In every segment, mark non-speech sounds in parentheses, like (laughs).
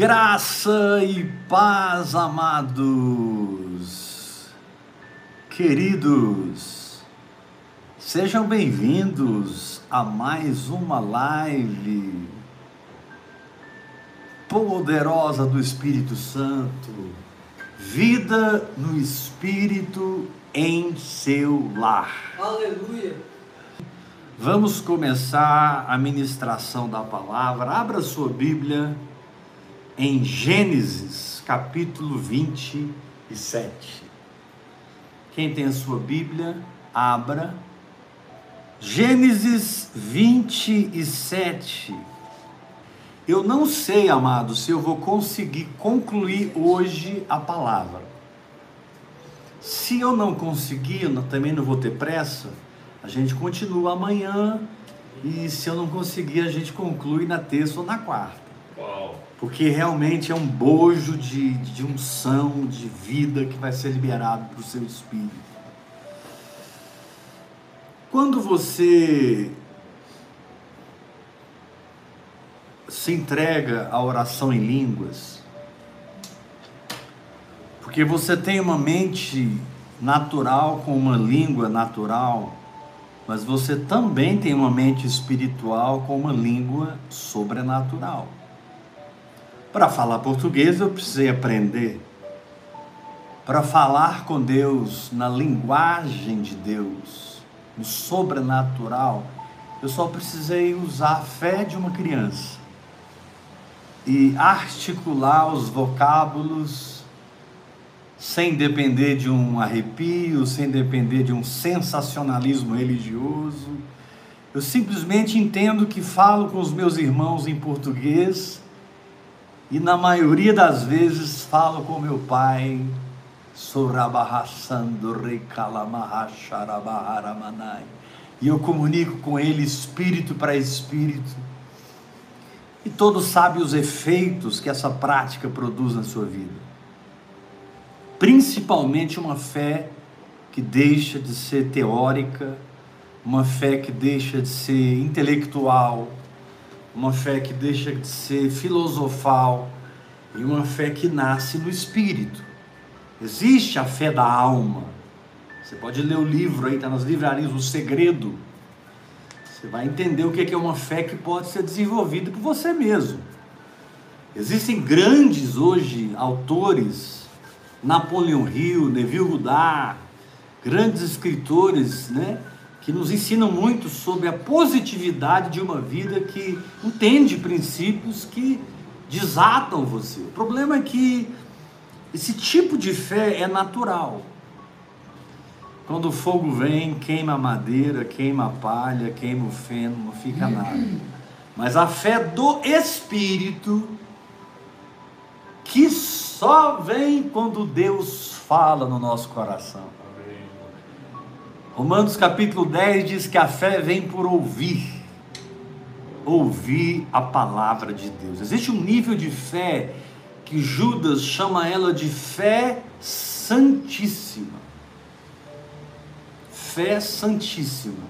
Graça e paz, amados, queridos, sejam bem-vindos a mais uma live poderosa do Espírito Santo, vida no Espírito em seu lar. Aleluia. Vamos começar a ministração da palavra. Abra sua Bíblia em Gênesis, capítulo 27. Quem tem a sua Bíblia, abra. Gênesis 27. Eu não sei, amado, se eu vou conseguir concluir hoje a palavra. Se eu não conseguir, eu também não vou ter pressa, a gente continua amanhã e se eu não conseguir, a gente conclui na terça ou na quarta. Porque realmente é um bojo de, de unção, de vida que vai ser liberado para o seu espírito. Quando você se entrega à oração em línguas, porque você tem uma mente natural com uma língua natural, mas você também tem uma mente espiritual com uma língua sobrenatural. Para falar português eu precisei aprender. Para falar com Deus na linguagem de Deus, no sobrenatural, eu só precisei usar a fé de uma criança e articular os vocábulos sem depender de um arrepio, sem depender de um sensacionalismo religioso. Eu simplesmente entendo que falo com os meus irmãos em português e na maioria das vezes falo com meu pai, e eu comunico com ele espírito para espírito. E todos sabem os efeitos que essa prática produz na sua vida. Principalmente uma fé que deixa de ser teórica, uma fé que deixa de ser intelectual, uma fé que deixa de ser filosofal e uma fé que nasce no espírito. Existe a fé da alma. Você pode ler o livro aí, está nas livrarias, O Segredo. Você vai entender o que é uma fé que pode ser desenvolvida por você mesmo. Existem grandes hoje autores, Napoleão Hill, Neville Goddard, grandes escritores, né? Que nos ensinam muito sobre a positividade de uma vida que entende princípios que desatam você. O problema é que esse tipo de fé é natural. Quando o fogo vem, queima a madeira, queima a palha, queima o feno, não fica nada. Mas a fé do Espírito, que só vem quando Deus fala no nosso coração. Romanos capítulo 10 diz que a fé vem por ouvir, ouvir a palavra de Deus. Existe um nível de fé que Judas chama ela de fé santíssima. Fé santíssima.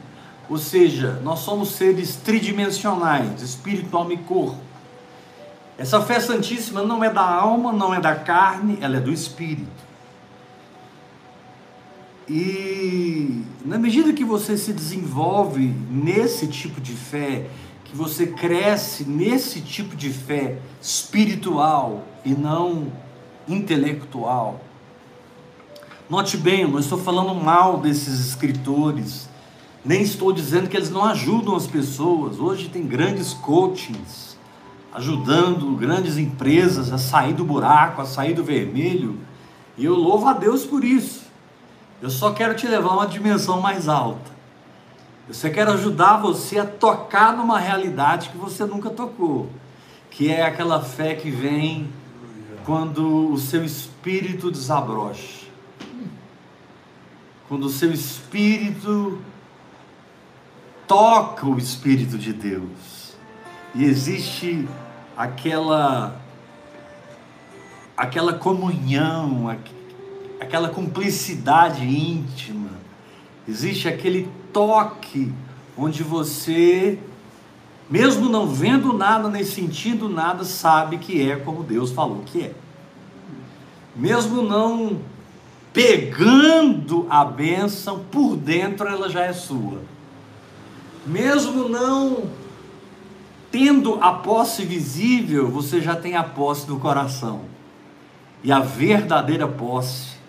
Ou seja, nós somos seres tridimensionais, espírito, alma e corpo. Essa fé santíssima não é da alma, não é da carne, ela é do espírito. E na medida que você se desenvolve nesse tipo de fé, que você cresce nesse tipo de fé espiritual e não intelectual. Note bem, eu não estou falando mal desses escritores, nem estou dizendo que eles não ajudam as pessoas. Hoje tem grandes coachings ajudando grandes empresas a sair do buraco, a sair do vermelho, e eu louvo a Deus por isso. Eu só quero te levar a uma dimensão mais alta. Eu só quero ajudar você a tocar numa realidade que você nunca tocou, que é aquela fé que vem quando o seu espírito desabrocha. Quando o seu espírito toca o espírito de Deus. E existe aquela aquela comunhão, aquela cumplicidade íntima, existe aquele toque onde você mesmo não vendo nada nem sentindo nada, sabe que é como Deus falou que é. Mesmo não pegando a bênção, por dentro ela já é sua. Mesmo não tendo a posse visível, você já tem a posse do coração. E a verdadeira posse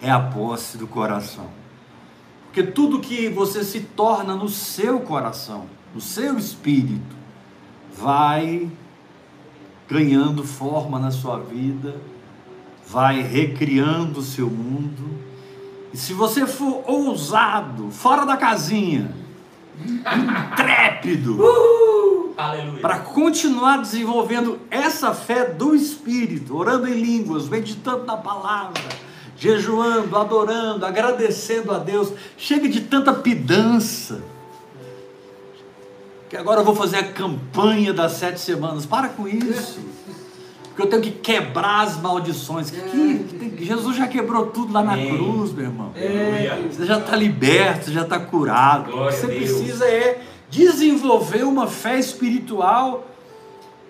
é a posse do coração. Porque tudo que você se torna no seu coração, no seu espírito, vai ganhando forma na sua vida, vai recriando o seu mundo. E se você for ousado, fora da casinha, intrépido, (laughs) para continuar desenvolvendo essa fé do Espírito, orando em línguas, meditando na palavra, jejuando, adorando, agradecendo a Deus, chega de tanta pidança. Que agora eu vou fazer a campanha das sete semanas. Para com isso. Porque eu tenho que quebrar as maldições. Que, que, Jesus já quebrou tudo lá na cruz, meu irmão. Você já está liberto, você já está curado. Glória o que você precisa é desenvolver uma fé espiritual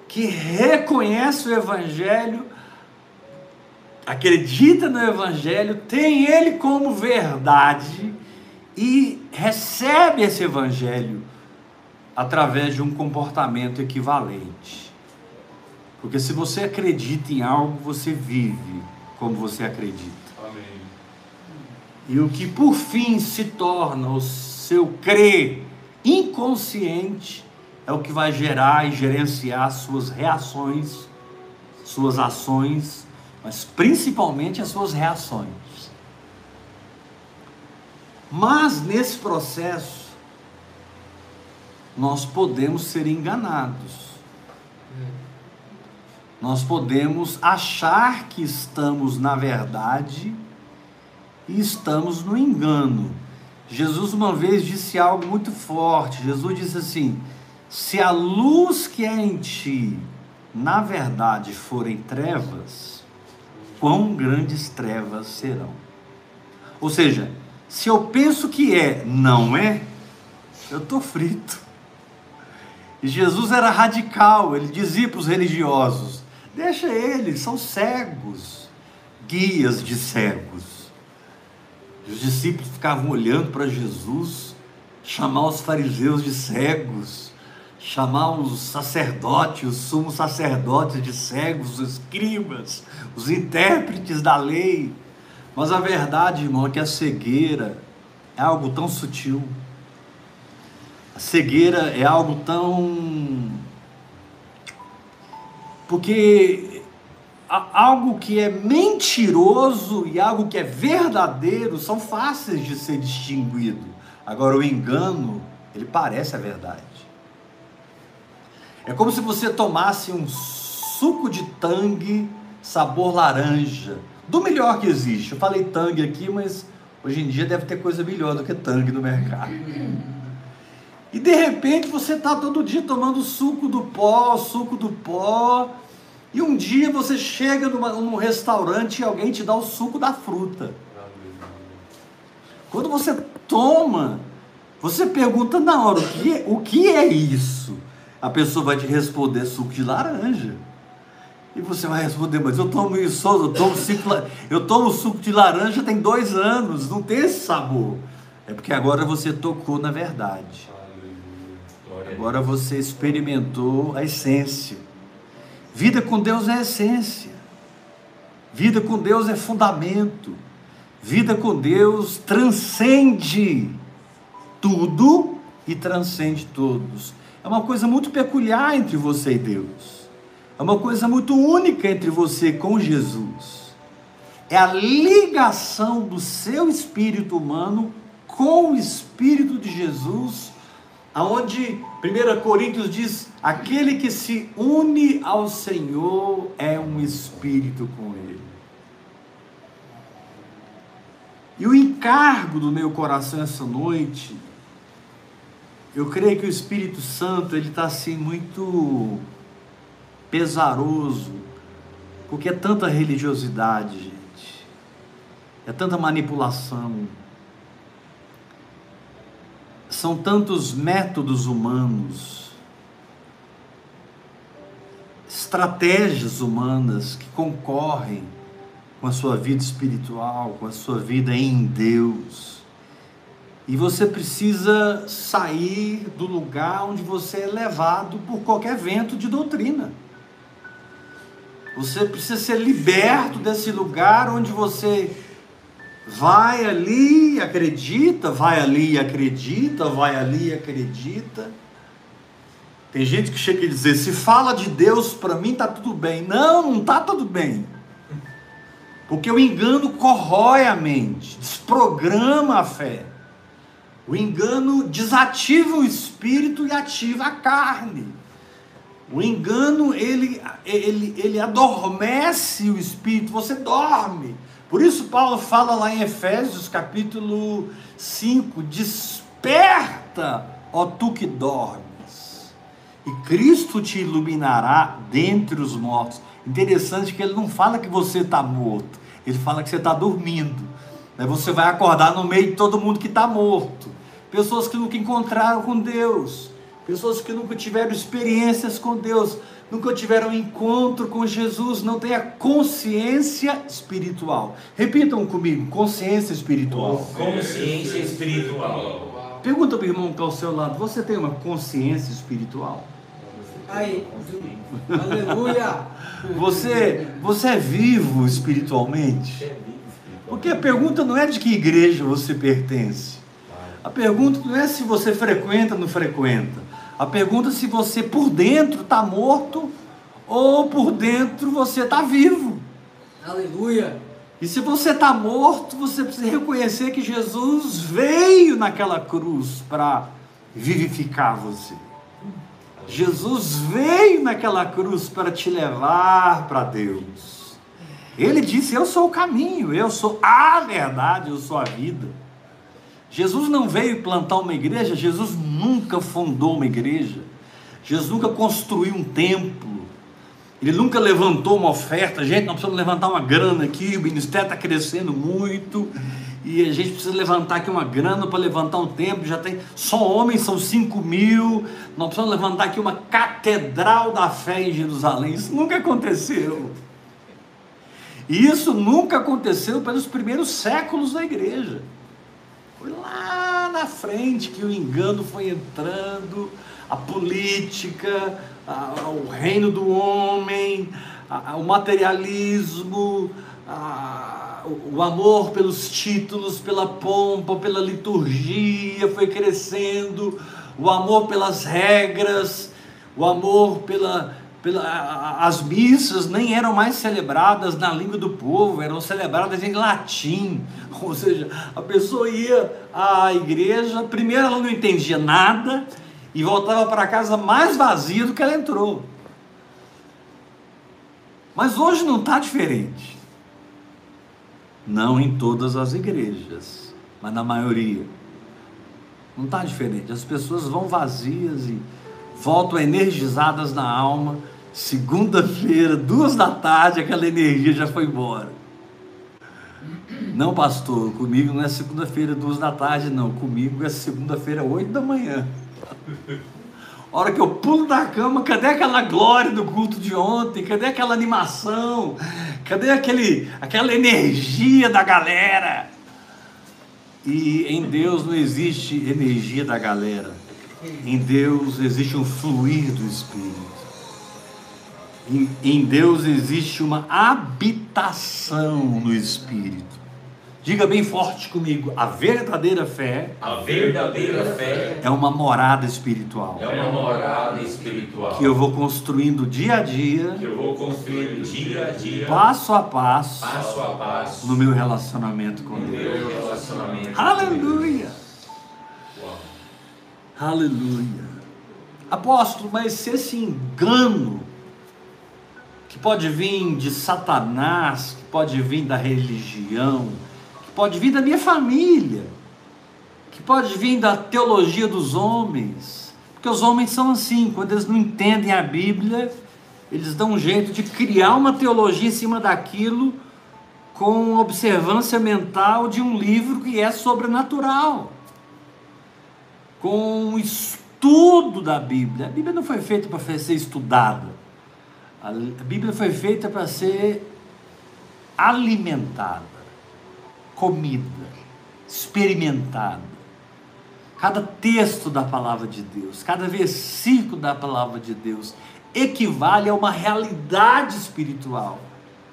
que reconhece o Evangelho, acredita no Evangelho, tem ele como verdade e recebe esse Evangelho através de um comportamento equivalente. Porque se você acredita em algo, você vive como você acredita. Amém. E o que por fim se torna o seu crer inconsciente é o que vai gerar e gerenciar suas reações, suas ações, mas principalmente as suas reações. Mas nesse processo, nós podemos ser enganados nós podemos achar que estamos na verdade e estamos no engano. Jesus uma vez disse algo muito forte. Jesus disse assim: Se a luz que é em ti, na verdade, forem trevas, quão grandes trevas serão. Ou seja, se eu penso que é, não é, eu estou frito. E Jesus era radical, ele dizia para os religiosos: Deixa eles, são cegos, guias de cegos. Os discípulos ficavam olhando para Jesus, chamar os fariseus de cegos, chamar os sacerdotes, os sumos sacerdotes de cegos, os escribas, os intérpretes da lei. Mas a verdade, irmão, é que a cegueira é algo tão sutil. A cegueira é algo tão porque algo que é mentiroso e algo que é verdadeiro são fáceis de ser distinguido. Agora o engano, ele parece a verdade. É como se você tomasse um suco de tangue sabor laranja, do melhor que existe. Eu falei tangue aqui, mas hoje em dia deve ter coisa melhor do que tangue no mercado. E de repente você está todo dia tomando suco do pó, suco do pó, e um dia você chega numa, num restaurante e alguém te dá o suco da fruta. Quando você toma, você pergunta na hora, o que, é, o que é isso? A pessoa vai te responder suco de laranja. E você vai responder, mas eu tomo isso, eu tomo, suco, eu tomo suco de laranja tem dois anos, não tem esse sabor. É porque agora você tocou na verdade. Agora você experimentou a essência. Vida com Deus é essência. Vida com Deus é fundamento. Vida com Deus transcende tudo e transcende todos. É uma coisa muito peculiar entre você e Deus. É uma coisa muito única entre você com Jesus. É a ligação do seu espírito humano com o espírito de Jesus aonde 1 Coríntios diz: aquele que se une ao Senhor é um espírito com Ele. E o encargo do meu coração essa noite, eu creio que o Espírito Santo ele está assim muito pesaroso, porque é tanta religiosidade, gente, é tanta manipulação são tantos métodos humanos, estratégias humanas que concorrem com a sua vida espiritual, com a sua vida em Deus. E você precisa sair do lugar onde você é levado por qualquer vento de doutrina. Você precisa ser liberto desse lugar onde você vai ali e acredita, vai ali e acredita, vai ali e acredita. Tem gente que chega e dizer: se fala de Deus para mim tá tudo bem. Não, não tá tudo bem. Porque o engano corrói a mente, desprograma a fé. O engano desativa o espírito e ativa a carne. O engano, ele, ele, ele adormece o espírito, você dorme. Por isso Paulo fala lá em Efésios capítulo 5, desperta, ó tu que dormes, e Cristo te iluminará dentre os mortos. Interessante que ele não fala que você está morto, ele fala que você está dormindo. Aí você vai acordar no meio de todo mundo que está morto. Pessoas que nunca encontraram com Deus, pessoas que nunca tiveram experiências com Deus, nunca tiveram encontro com Jesus, não têm a consciência espiritual. Repitam comigo: consciência espiritual. Consciência espiritual. Pergunta para o irmão que está ao seu lado: você tem uma consciência espiritual? Aí, aleluia! Você, você é vivo espiritualmente? Porque a pergunta não é de que igreja você pertence. A pergunta não é se você frequenta ou não frequenta. A pergunta é se você por dentro está morto ou por dentro você está vivo. Aleluia! E se você está morto, você precisa reconhecer que Jesus veio naquela cruz para vivificar você. Jesus veio naquela cruz para te levar para Deus. Ele disse: Eu sou o caminho, eu sou a verdade, eu sou a vida. Jesus não veio plantar uma igreja, Jesus nunca fundou uma igreja, Jesus nunca construiu um templo, ele nunca levantou uma oferta. Gente, nós precisamos levantar uma grana aqui, o ministério está crescendo muito e a gente precisa levantar aqui uma grana para levantar um templo. Já tem só homens, são 5 mil. Nós precisamos levantar aqui uma catedral da fé em Jerusalém. Isso nunca aconteceu. E isso nunca aconteceu pelos primeiros séculos da igreja. Foi lá na frente que o engano foi entrando, a política, a, o reino do homem, a, o materialismo, o amor pelos títulos, pela pompa, pela liturgia foi crescendo, o amor pelas regras, o amor pela, as missas nem eram mais celebradas na língua do povo, eram celebradas em latim. (laughs) Ou seja, a pessoa ia à igreja, primeiro ela não entendia nada e voltava para casa mais vazia do que ela entrou. Mas hoje não está diferente. Não em todas as igrejas, mas na maioria. Não está diferente. As pessoas vão vazias e voltam energizadas na alma. Segunda-feira, duas da tarde, aquela energia já foi embora. Não, pastor, comigo não é segunda-feira, duas da tarde, não. Comigo é segunda-feira, oito da manhã. A hora que eu pulo da cama, cadê aquela glória do culto de ontem? Cadê aquela animação? Cadê aquele, aquela energia da galera? E em Deus não existe energia da galera. Em Deus existe um fluir do Espírito. Em, em Deus existe uma habitação no Espírito. Diga bem forte comigo: a verdadeira fé. A verdadeira fé é uma morada espiritual. É uma morada espiritual. Que eu vou construindo dia a dia. Que eu vou construindo dia a dia. Passo a passo. Passo a passo. No meu relacionamento com no Deus. Meu relacionamento Aleluia. Aleluia. Apóstolo, mas se esse engano que pode vir de Satanás, que pode vir da religião, que pode vir da minha família, que pode vir da teologia dos homens, porque os homens são assim, quando eles não entendem a Bíblia, eles dão um jeito de criar uma teologia em cima daquilo com observância mental de um livro que é sobrenatural com o estudo da Bíblia. A Bíblia não foi feita para ser estudada. A Bíblia foi feita para ser alimentada, comida, experimentada. Cada texto da palavra de Deus, cada versículo da palavra de Deus equivale a uma realidade espiritual,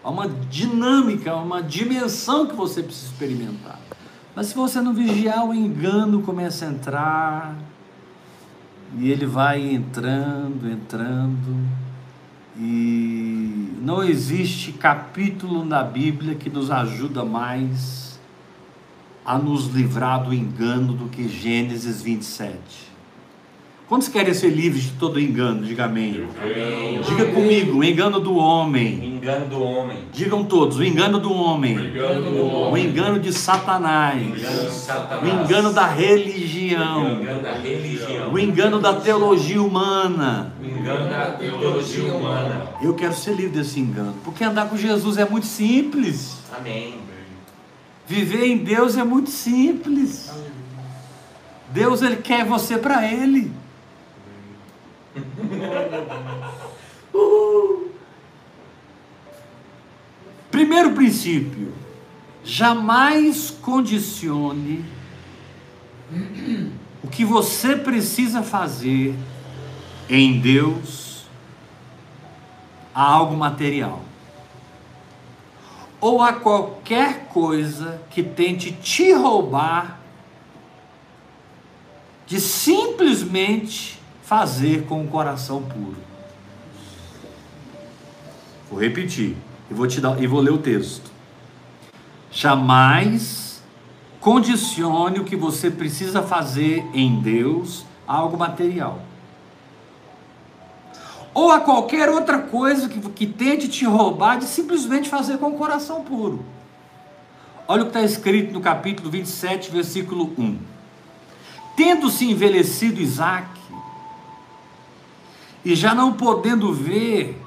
a uma dinâmica, a uma dimensão que você precisa experimentar. Mas se você não vigiar, o engano começa a entrar, e ele vai entrando, entrando, e não existe capítulo na Bíblia que nos ajuda mais a nos livrar do engano do que Gênesis 27. Quantos querem ser livres de todo engano? Diga amém. Amém. Diga comigo, o engano do homem. Engano do homem. Digam todos, o engano do homem. Engano do O homem. engano de Satanás. Engano de Satanás. O engano da O religião. engano da religião. O engano da teologia humana. O engano da teologia humana. Eu quero ser livre desse engano, porque andar com Jesus é muito simples. Amém. Viver em Deus é muito simples. Deus ele quer você para ele. Primeiro princípio: jamais condicione o que você precisa fazer em Deus a algo material ou a qualquer coisa que tente te roubar de simplesmente fazer com o coração puro. Vou repetir e vou te dar e vou ler o texto. Jamais condicione o que você precisa fazer em Deus a algo material. Ou a qualquer outra coisa que, que tente te roubar de simplesmente fazer com o coração puro. Olha o que está escrito no capítulo 27, versículo 1. Tendo-se envelhecido Isaac, e já não podendo ver,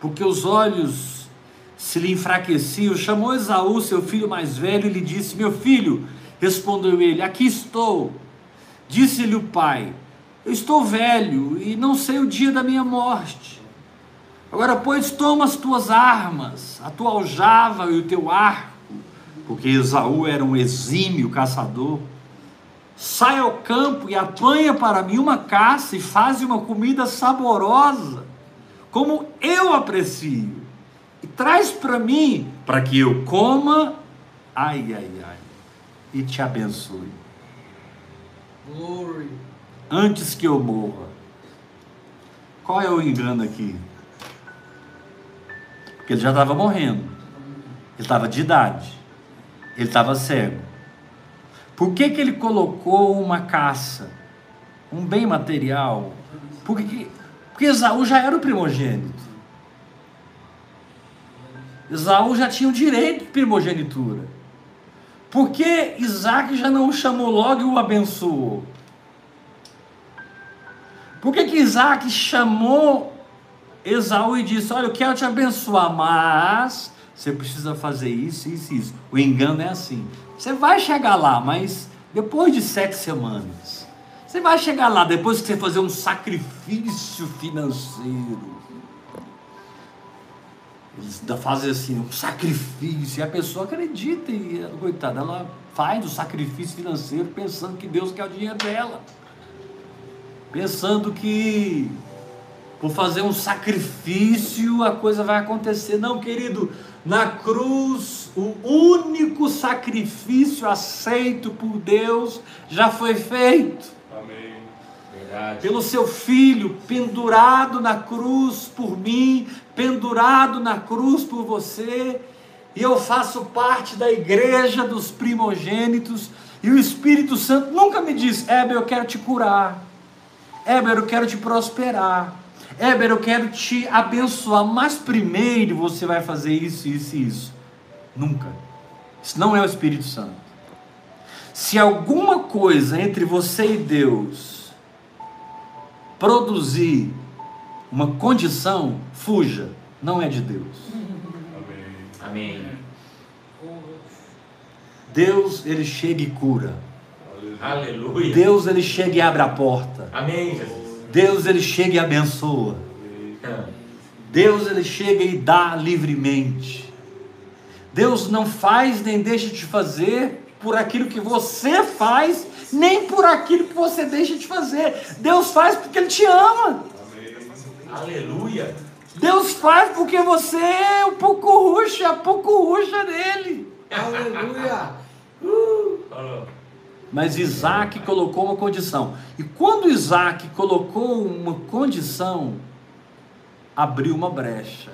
porque os olhos se lhe enfraqueciam, chamou Esaú, seu filho mais velho, e lhe disse: Meu filho, respondeu ele, aqui estou. Disse-lhe o pai: Eu estou velho e não sei o dia da minha morte. Agora, pois, toma as tuas armas, a tua aljava e o teu arco, porque Esaú era um exímio caçador. Sai ao campo e apanha para mim uma caça e faz uma comida saborosa, como eu aprecio. E traz para mim, para que eu coma, ai, ai, ai, e te abençoe Glory. antes que eu morra. Qual é o engano aqui? Porque ele já estava morrendo. Ele estava de idade. Ele estava cego. Por que, que ele colocou uma caça? Um bem material? Porque, porque Esaú já era o primogênito. Esaú já tinha o direito de primogenitura. Por que Isaac já não o chamou logo e o abençoou? Por que, que Isaac chamou Esaú e disse: Olha, eu quero te abençoar, mas você precisa fazer isso, isso e isso. O engano é assim. Você vai chegar lá, mas depois de sete semanas. Você vai chegar lá depois que você fazer um sacrifício financeiro. Eles fazem assim, um sacrifício, e a pessoa acredita, e coitada, ela faz o sacrifício financeiro pensando que Deus quer o dinheiro dela. Pensando que por fazer um sacrifício a coisa vai acontecer. Não, querido, na cruz, o único sacrifício aceito por Deus já foi feito Amém. Verdade. pelo seu filho pendurado na cruz por mim, pendurado na cruz por você, e eu faço parte da igreja dos primogênitos, e o Espírito Santo nunca me diz: Heber, eu quero te curar, Heber, eu quero te prosperar, Heber, eu quero te abençoar, mas primeiro você vai fazer isso, isso e isso. Nunca. Isso não é o Espírito Santo. Se alguma coisa entre você e Deus produzir uma condição, fuja, não é de Deus. Amém. Deus, ele chega e cura. Aleluia. Deus, ele chega e abre a porta. Amém, Jesus. Deus, ele chega e abençoa. Deus ele chega e dá livremente. Deus não faz nem deixa de fazer por aquilo que você faz, nem por aquilo que você deixa de fazer. Deus faz porque Ele te ama. Aleluia. Deus faz porque você é um pouco ruxa, pouco ruxa dele. Aleluia. Uh. Mas Isaac colocou uma condição. E quando Isaac colocou uma condição, abriu uma brecha.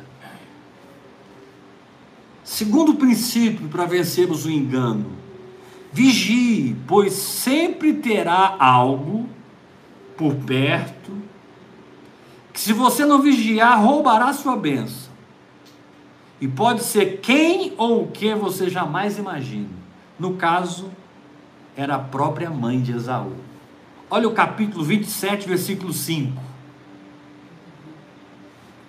Segundo princípio para vencermos o engano: vigie, pois sempre terá algo por perto, que se você não vigiar, roubará sua bênção. E pode ser quem ou o que você jamais imagina. No caso, era a própria mãe de Esaú. Olha o capítulo 27, versículo 5.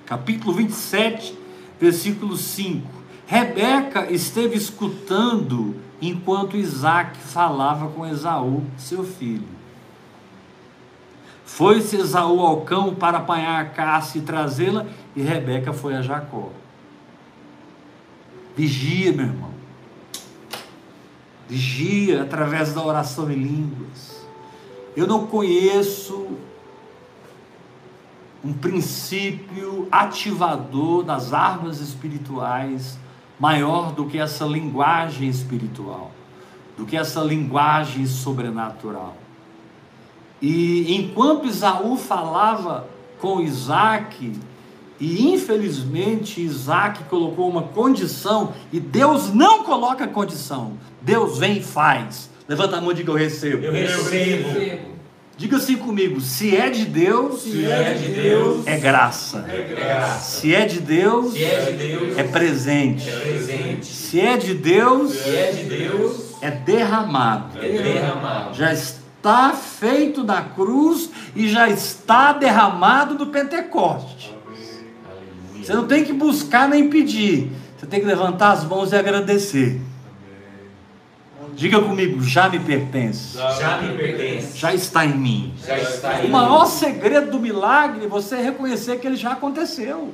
Capítulo 27, versículo 5. Rebeca esteve escutando enquanto Isaac falava com Esaú, seu filho. Foi-se Esaú ao cão para apanhar a caça e trazê-la, e Rebeca foi a Jacó. Vigia, meu irmão. Vigia através da oração em línguas. Eu não conheço um princípio ativador das armas espirituais maior do que essa linguagem espiritual, do que essa linguagem sobrenatural. E enquanto Isaú falava com Isaac, e infelizmente Isaac colocou uma condição, e Deus não coloca condição, Deus vem e faz. Levanta a mão e diga: Eu recebo. Eu recebo. Diga assim comigo: se é de Deus, se é de Deus, é graça. É graça. Se é de Deus, se é, de Deus, é presente. É presente. Se é de Deus, se é de Deus, é derramado. É derramado. Já está feito da cruz e já está derramado do Pentecoste. Você não tem que buscar nem pedir. Você tem que levantar as mãos e agradecer. Diga comigo, já me pertence. Já me pertence. Já está em mim. Já está em O maior segredo do milagre é você reconhecer que ele já aconteceu.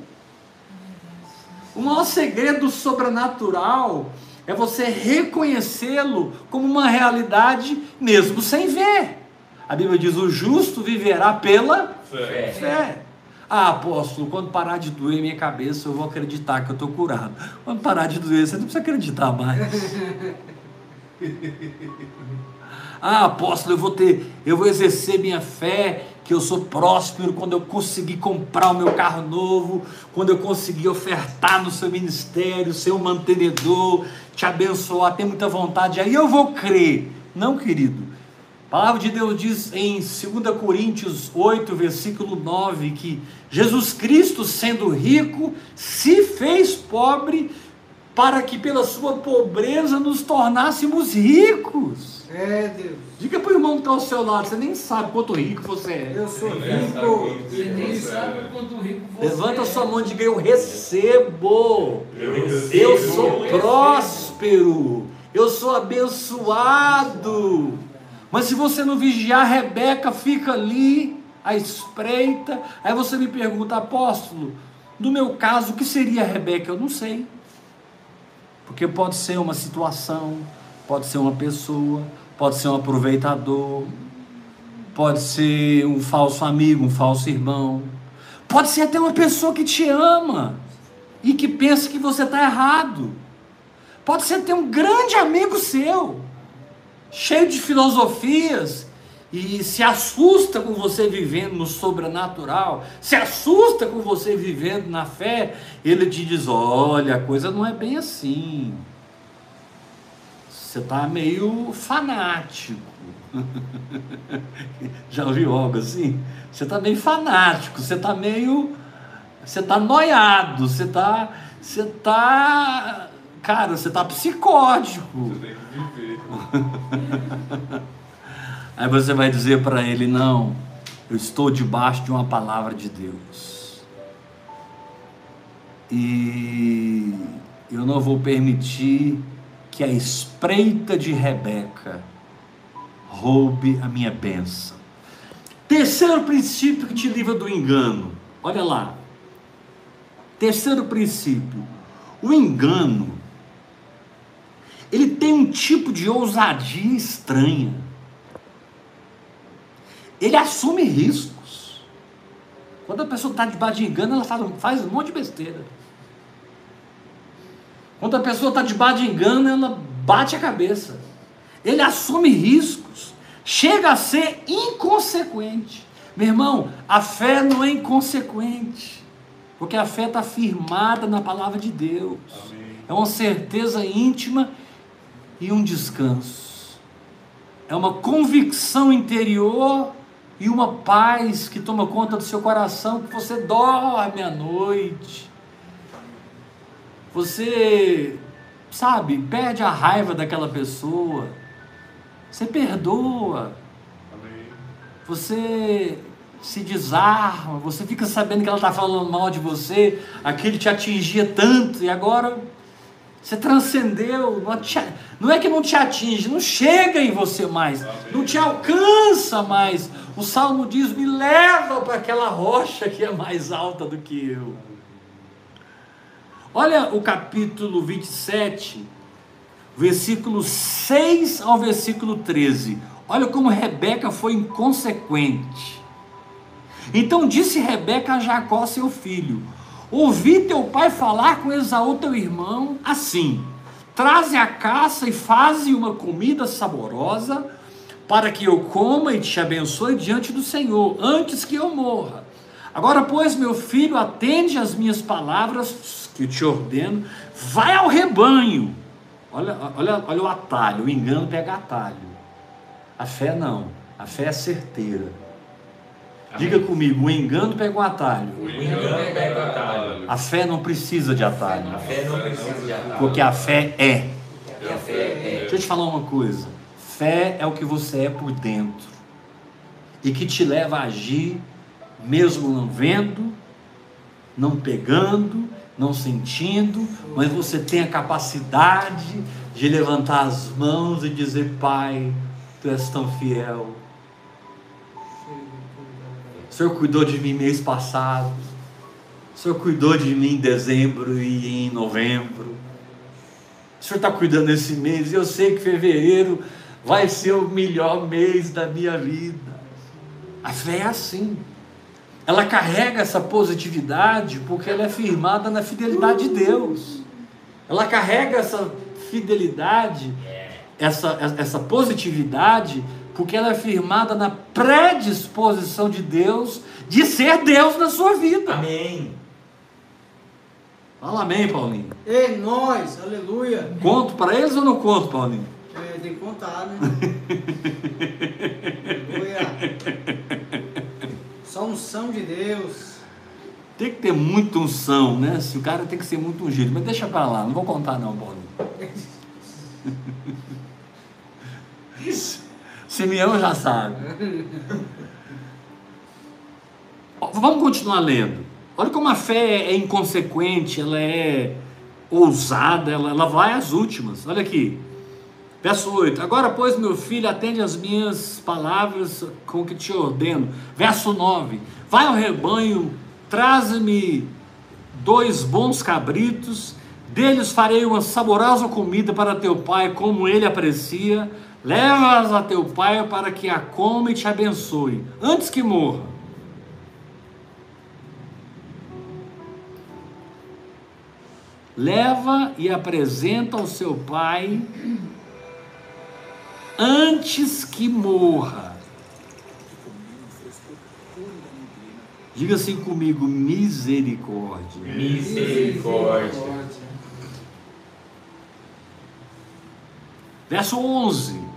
O maior segredo do sobrenatural é você reconhecê-lo como uma realidade mesmo sem ver. A Bíblia diz: o justo viverá pela fé. fé. Ah, apóstolo, quando parar de doer minha cabeça, eu vou acreditar que eu estou curado. Quando parar de doer, você não precisa acreditar mais. (laughs) Ah, apóstolo, eu vou ter, eu vou exercer minha fé, que eu sou próspero quando eu conseguir comprar o meu carro novo, quando eu conseguir ofertar no seu ministério, ser um mantenedor, te abençoar, ter muita vontade, aí eu vou crer. Não, querido. A palavra de Deus diz em 2 Coríntios 8, versículo 9, que Jesus Cristo, sendo rico, se fez pobre para que pela sua pobreza nos tornássemos ricos. É, Deus. Diga para o irmão que está ao seu lado, você nem sabe quanto rico você é. Eu sou sabe rico. Você nem você sabe é. quanto rico você Levanta é. sua mão e diga: Eu recebo. Eu recebo. Eu sou próspero. Eu sou abençoado. Mas se você não vigiar, Rebeca fica ali à espreita. Aí você me pergunta, apóstolo, no meu caso, o que seria Rebeca? Eu não sei. Porque pode ser uma situação, pode ser uma pessoa, pode ser um aproveitador, pode ser um falso amigo, um falso irmão, pode ser até uma pessoa que te ama e que pensa que você está errado. Pode ser até um grande amigo seu, cheio de filosofias e se assusta com você vivendo no sobrenatural, se assusta com você vivendo na fé, ele te diz: olha, a coisa não é bem assim. Você está meio fanático. (laughs) Já ouviu algo assim? Você está meio fanático, você está meio. Você está noiado, você está. Você está. Cara, você está psicótico. Tem que viver. (laughs) Aí você vai dizer para ele: Não, eu estou debaixo de uma palavra de Deus. E eu não vou permitir que a espreita de Rebeca roube a minha bênção. Terceiro princípio que te livra do engano. Olha lá. Terceiro princípio: o engano ele tem um tipo de ousadia estranha. Ele assume riscos. Quando a pessoa está de engano, ela faz, faz um monte de besteira. Quando a pessoa está de engano, ela bate a cabeça. Ele assume riscos. Chega a ser inconsequente. Meu irmão, a fé não é inconsequente. Porque a fé está firmada na palavra de Deus. Amém. É uma certeza íntima e um descanso. É uma convicção interior e uma paz que toma conta do seu coração, que você dorme à noite. Você, sabe, perde a raiva daquela pessoa. Você perdoa. Você se desarma, você fica sabendo que ela está falando mal de você, aquele te atingia tanto e agora você transcendeu, não, te, não, é que não te atinge, não chega em você mais, não te alcança mais. O salmo diz: me leva para aquela rocha que é mais alta do que eu. Olha o capítulo 27, versículo 6 ao versículo 13. Olha como Rebeca foi inconsequente. Então disse Rebeca a Jacó, seu filho: Ouvi teu pai falar com Esaú, teu irmão, assim: Traze a caça e faze uma comida saborosa, para que eu coma e te abençoe diante do Senhor, antes que eu morra. Agora, pois, meu filho, atende às minhas palavras que te ordeno, vai ao rebanho. Olha, olha, olha o atalho, o engano pega atalho. A fé não, a fé é certeira. Diga comigo, o engano pega um atalho. O engano pega um atalho. A fé não precisa de atalho. A fé não precisa de atalho. Porque a fé é. A fé é. Deixa eu te falar uma coisa. Fé é o que você é por dentro. E que te leva a agir, mesmo não vendo, não pegando, não sentindo, mas você tem a capacidade de levantar as mãos e dizer: Pai, tu és tão fiel o Senhor cuidou de mim mês passado. O Senhor cuidou de mim em dezembro e em novembro. O Senhor está cuidando desse mês. Eu sei que fevereiro vai ser o melhor mês da minha vida. A fé é assim. Ela carrega essa positividade porque ela é firmada na fidelidade de Deus. Ela carrega essa fidelidade, essa, essa positividade porque ela é firmada na predisposição de Deus de ser Deus na sua vida. Amém. Fala amém, Paulinho. Ei, nós, aleluia. Conto para eles ou não conto, Paulinho? É, tem que contar, né? (laughs) aleluia. Só unção de Deus. Tem que ter muita unção, né? Se o cara tem que ser muito ungido. Mas deixa para lá, não vou contar não, Paulinho. (laughs) Simeão já sabe. Vamos continuar lendo. Olha como a fé é inconsequente, ela é ousada, ela, ela vai às últimas. Olha aqui. Verso 8: Agora, pois, meu filho, atende as minhas palavras com que te ordeno. Verso 9: Vai ao rebanho, traze-me dois bons cabritos, deles farei uma saborosa comida para teu pai, como ele aprecia. Leva-as a teu pai para que a coma e te abençoe, antes que morra. Leva e apresenta ao seu pai antes que morra. Diga assim comigo: misericórdia. Misericórdia. Verso 11.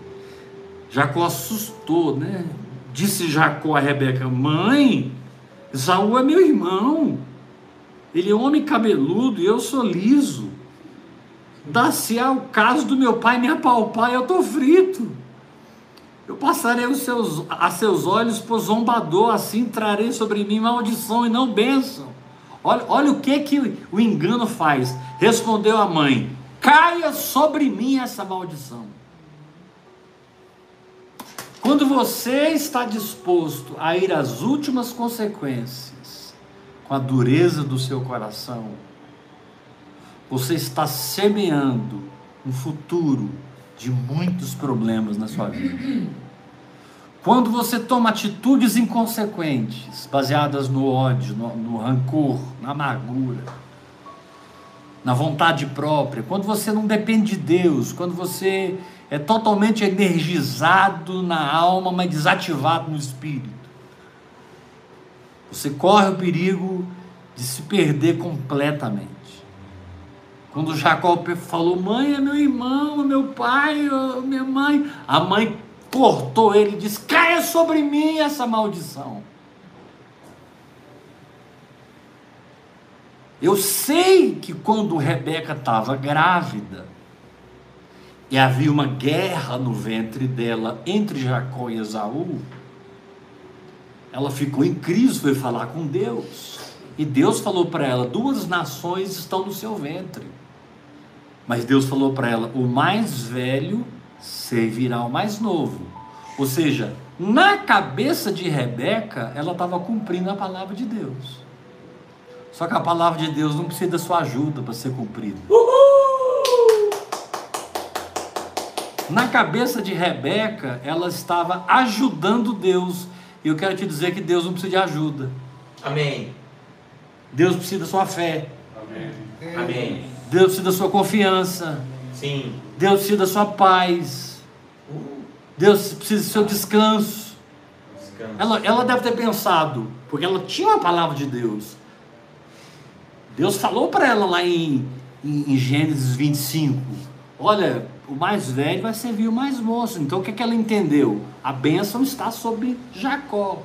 Jacó assustou, né? Disse Jacó a Rebeca: Mãe, Saul é meu irmão. Ele é homem cabeludo e eu sou liso. Dá-se ao caso do meu pai me apalpar, eu estou frito. Eu passarei os seus, a seus olhos por zombador, assim trarei sobre mim maldição e não bênção. Olha, olha o que, que o engano faz. Respondeu a mãe: caia sobre mim essa maldição. Quando você está disposto a ir às últimas consequências, com a dureza do seu coração, você está semeando um futuro de muitos problemas na sua vida. Quando você toma atitudes inconsequentes, baseadas no ódio, no, no, rancor, na amargura, na vontade própria, quando você não depende de Deus, quando você é totalmente energizado na alma, mas desativado no espírito, você corre o perigo de se perder completamente. Quando Jacó falou, mãe é meu irmão, meu pai, minha mãe, a mãe cortou ele e disse: caia sobre mim essa maldição. Eu sei que quando Rebeca estava grávida, e havia uma guerra no ventre dela entre Jacó e Esaú, ela ficou em crise, foi falar com Deus. E Deus falou para ela: duas nações estão no seu ventre. Mas Deus falou para ela: o mais velho servirá ao mais novo. Ou seja, na cabeça de Rebeca, ela estava cumprindo a palavra de Deus. Só que a palavra de Deus não precisa da sua ajuda para ser cumprida. Uhul! Na cabeça de Rebeca, ela estava ajudando Deus. E eu quero te dizer que Deus não precisa de ajuda. Amém. Deus precisa da sua fé. Amém. Amém. Deus precisa da sua confiança. Sim. Deus precisa da sua paz. Deus precisa do seu descanso. descanso. Ela, ela deve ter pensado, porque ela tinha uma palavra de Deus. Deus falou para ela lá em, em, em, Gênesis 25: Olha, o mais velho vai servir o mais moço. Então o que, é que ela entendeu? A bênção está sobre Jacó.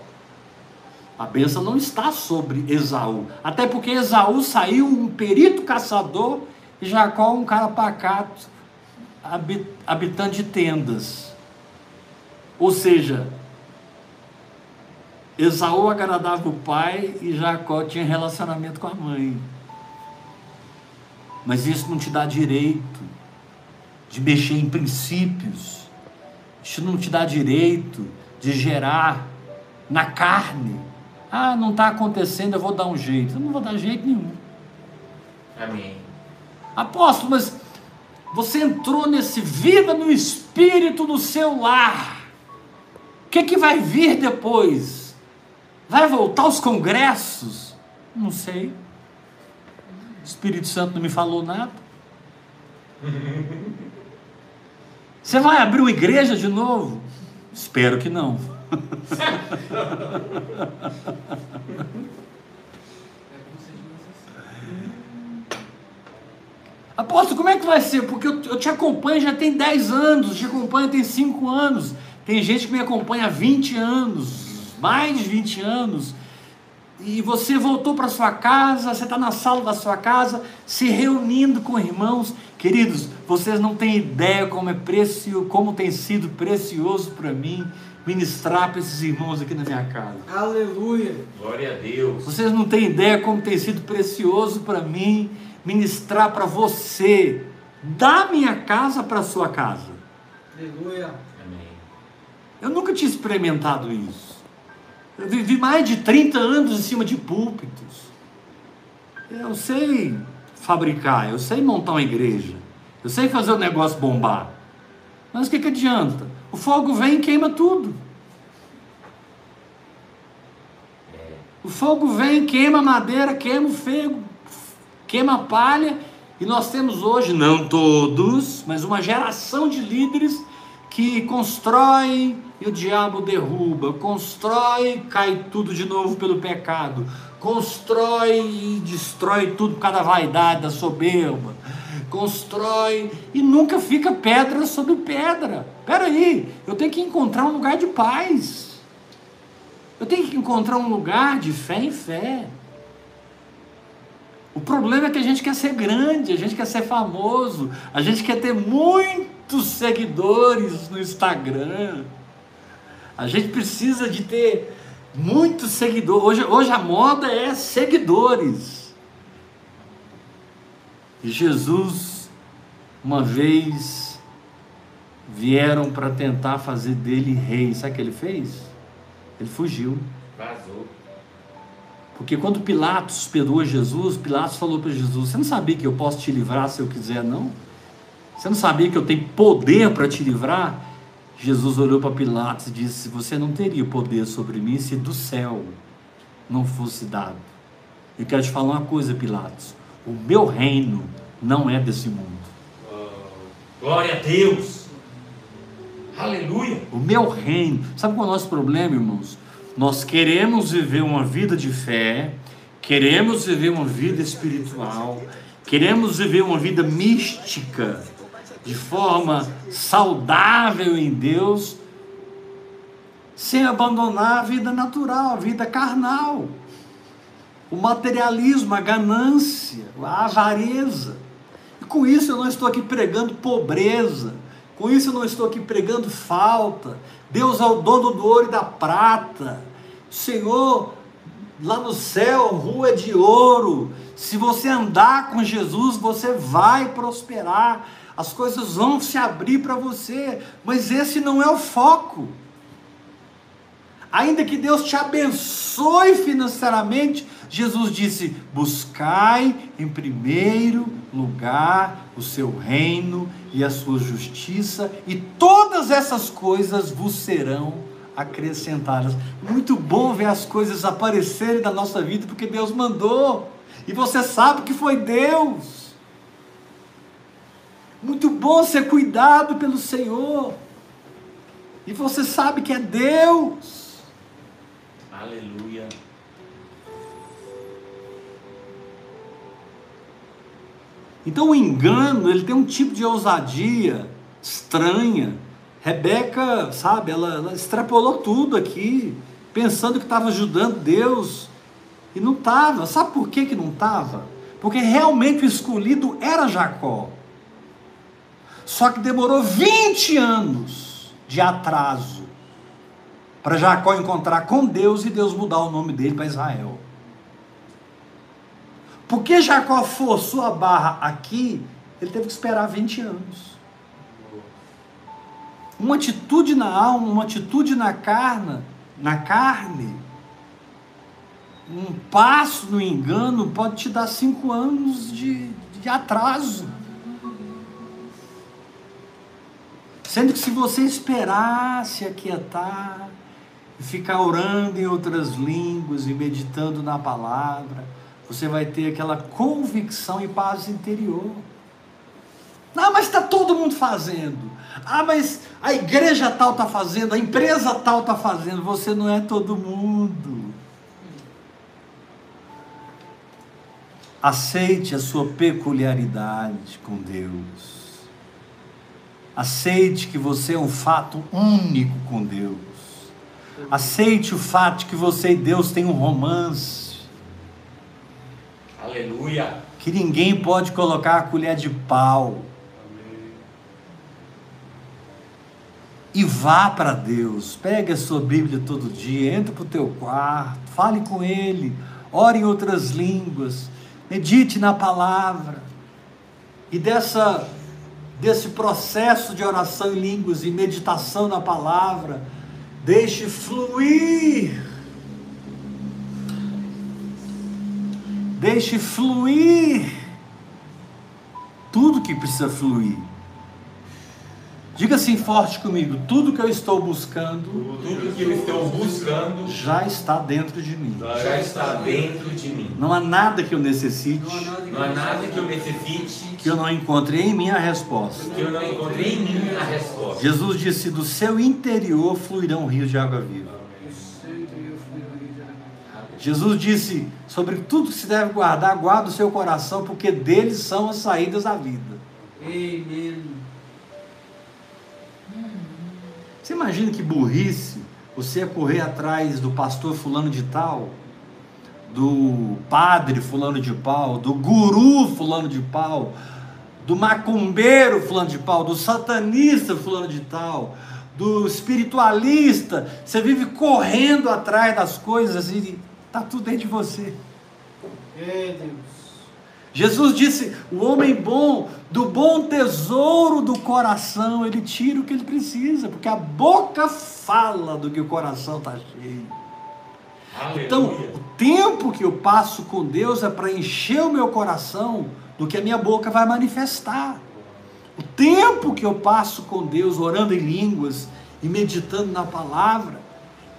A bênção não está sobre Esaú. Até porque Esaú saiu um perito caçador e Jacó um cara pacato, habitante de tendas. Ou seja, Esaú agradava o pai e Jacó tinha relacionamento com a mãe. Mas isso não te dá direito de mexer em princípios. Isso não te dá direito de gerar na carne ah, não está acontecendo, eu vou dar um jeito. Eu não vou dar jeito nenhum. Amém. Apóstolo, mas você entrou nesse vida no espírito do seu lar. O que, que vai vir depois? Vai voltar aos congressos? Não sei. O Espírito Santo não me falou nada. (laughs) Você vai abrir uma igreja de novo? Espero que não. (laughs) Apóstolo, como é que vai ser? Porque eu, eu, te acompanho já tem 10 anos, te acompanho tem 5 anos, tem gente que me acompanha há 20 anos, mais de 20 anos, e você voltou para sua casa, você está na sala da sua casa, se reunindo com irmãos. Queridos, vocês não têm ideia como é precioso, como tem sido precioso para mim ministrar para esses irmãos aqui na minha casa. Aleluia. Glória a Deus. Vocês não têm ideia como tem sido precioso para mim ministrar para você da minha casa para a sua casa. Aleluia. Amém. Eu nunca tinha experimentado isso. Eu vivi mais de 30 anos em cima de púlpitos. Eu sei fabricar, eu sei montar uma igreja, eu sei fazer o negócio bombar. Mas o que, que adianta? O fogo vem e queima tudo. O fogo vem, queima madeira, queima o fego, queima a palha. E nós temos hoje, não todos, mas uma geração de líderes que constrói e o diabo derruba, constrói, cai tudo de novo pelo pecado, constrói e destrói tudo por causa da vaidade, da soberba constrói e nunca fica pedra sobre pedra. Espera aí, eu tenho que encontrar um lugar de paz. Eu tenho que encontrar um lugar de fé em fé. O problema é que a gente quer ser grande, a gente quer ser famoso, a gente quer ter muitos seguidores no Instagram. A gente precisa de ter muitos seguidores. Hoje, hoje a moda é seguidores. E Jesus, uma vez, vieram para tentar fazer dele rei. Sabe o que ele fez? Ele fugiu. Vazou. Porque quando Pilatos perdoa Jesus, Pilatos falou para Jesus: Você não sabia que eu posso te livrar se eu quiser, não? Você não sabia que eu tenho poder para te livrar? Jesus olhou para Pilatos e disse: Você não teria poder sobre mim se do céu não fosse dado. Eu quero te falar uma coisa, Pilatos: O meu reino não é desse mundo. Glória a Deus. Aleluia. O meu reino. Sabe qual é o nosso problema, irmãos? Nós queremos viver uma vida de fé, queremos viver uma vida espiritual, queremos viver uma vida mística, de forma saudável em Deus, sem abandonar a vida natural, a vida carnal, o materialismo, a ganância, a avareza. E com isso eu não estou aqui pregando pobreza, com isso eu não estou aqui pregando falta. Deus é o dono do ouro e da prata. O Senhor, lá no céu, rua de ouro. Se você andar com Jesus, você vai prosperar. As coisas vão se abrir para você. Mas esse não é o foco. Ainda que Deus te abençoe financeiramente, Jesus disse: buscai em primeiro lugar o seu reino e a sua justiça, e todas essas coisas vos serão acrescentadas. Muito bom ver as coisas aparecerem na nossa vida, porque Deus mandou, e você sabe que foi Deus. Muito bom ser cuidado pelo Senhor, e você sabe que é Deus. Aleluia. Então o engano, ele tem um tipo de ousadia estranha. Rebeca, sabe, ela, ela extrapolou tudo aqui, pensando que estava ajudando Deus, e não estava. Sabe por que, que não estava? Porque realmente o escolhido era Jacó. Só que demorou 20 anos de atraso para Jacó encontrar com Deus e Deus mudar o nome dele para Israel. Porque Jacó forçou a barra aqui, ele teve que esperar 20 anos. Uma atitude na alma, uma atitude na carne, na carne, um passo no engano pode te dar cinco anos de, de atraso. Sendo que se você esperar se aquietar, ficar orando em outras línguas e meditando na palavra, você vai ter aquela convicção e paz interior. Ah, mas está todo mundo fazendo. Ah, mas a igreja tal está fazendo, a empresa tal está fazendo. Você não é todo mundo. Aceite a sua peculiaridade com Deus. Aceite que você é um fato único com Deus. Aceite o fato de que você e Deus têm um romance. Aleluia. Que ninguém pode colocar a colher de pau. E vá para Deus. Pegue a sua Bíblia todo dia, entre para o teu quarto, fale com Ele, ore em outras línguas, medite na palavra. E dessa, desse processo de oração em línguas e meditação na palavra, Deixe fluir. Deixe fluir tudo que precisa fluir. Diga assim forte comigo: tudo que eu estou buscando, tudo que eu estou buscando, já está dentro de mim. Já está dentro de mim. Não há nada que eu necessite, não há nada que eu necessite, que eu não encontre em mim a resposta. Que eu não encontre em mim a resposta. Jesus disse: do seu interior fluirão rios de água viva. Jesus disse: sobre tudo que se deve guardar, guarda o seu coração, porque deles são as saídas da vida. Amém. Você imagina que burrice você ia correr atrás do pastor fulano de tal, do padre fulano de pau, do guru fulano de pau, do macumbeiro fulano de pau, do satanista fulano de tal, do espiritualista. Você vive correndo atrás das coisas e está tudo dentro de você. É Deus. Jesus disse: o homem bom, do bom tesouro do coração, ele tira o que ele precisa, porque a boca fala do que o coração está cheio. Então, Aleluia. o tempo que eu passo com Deus é para encher o meu coração do que a minha boca vai manifestar. O tempo que eu passo com Deus orando em línguas e meditando na palavra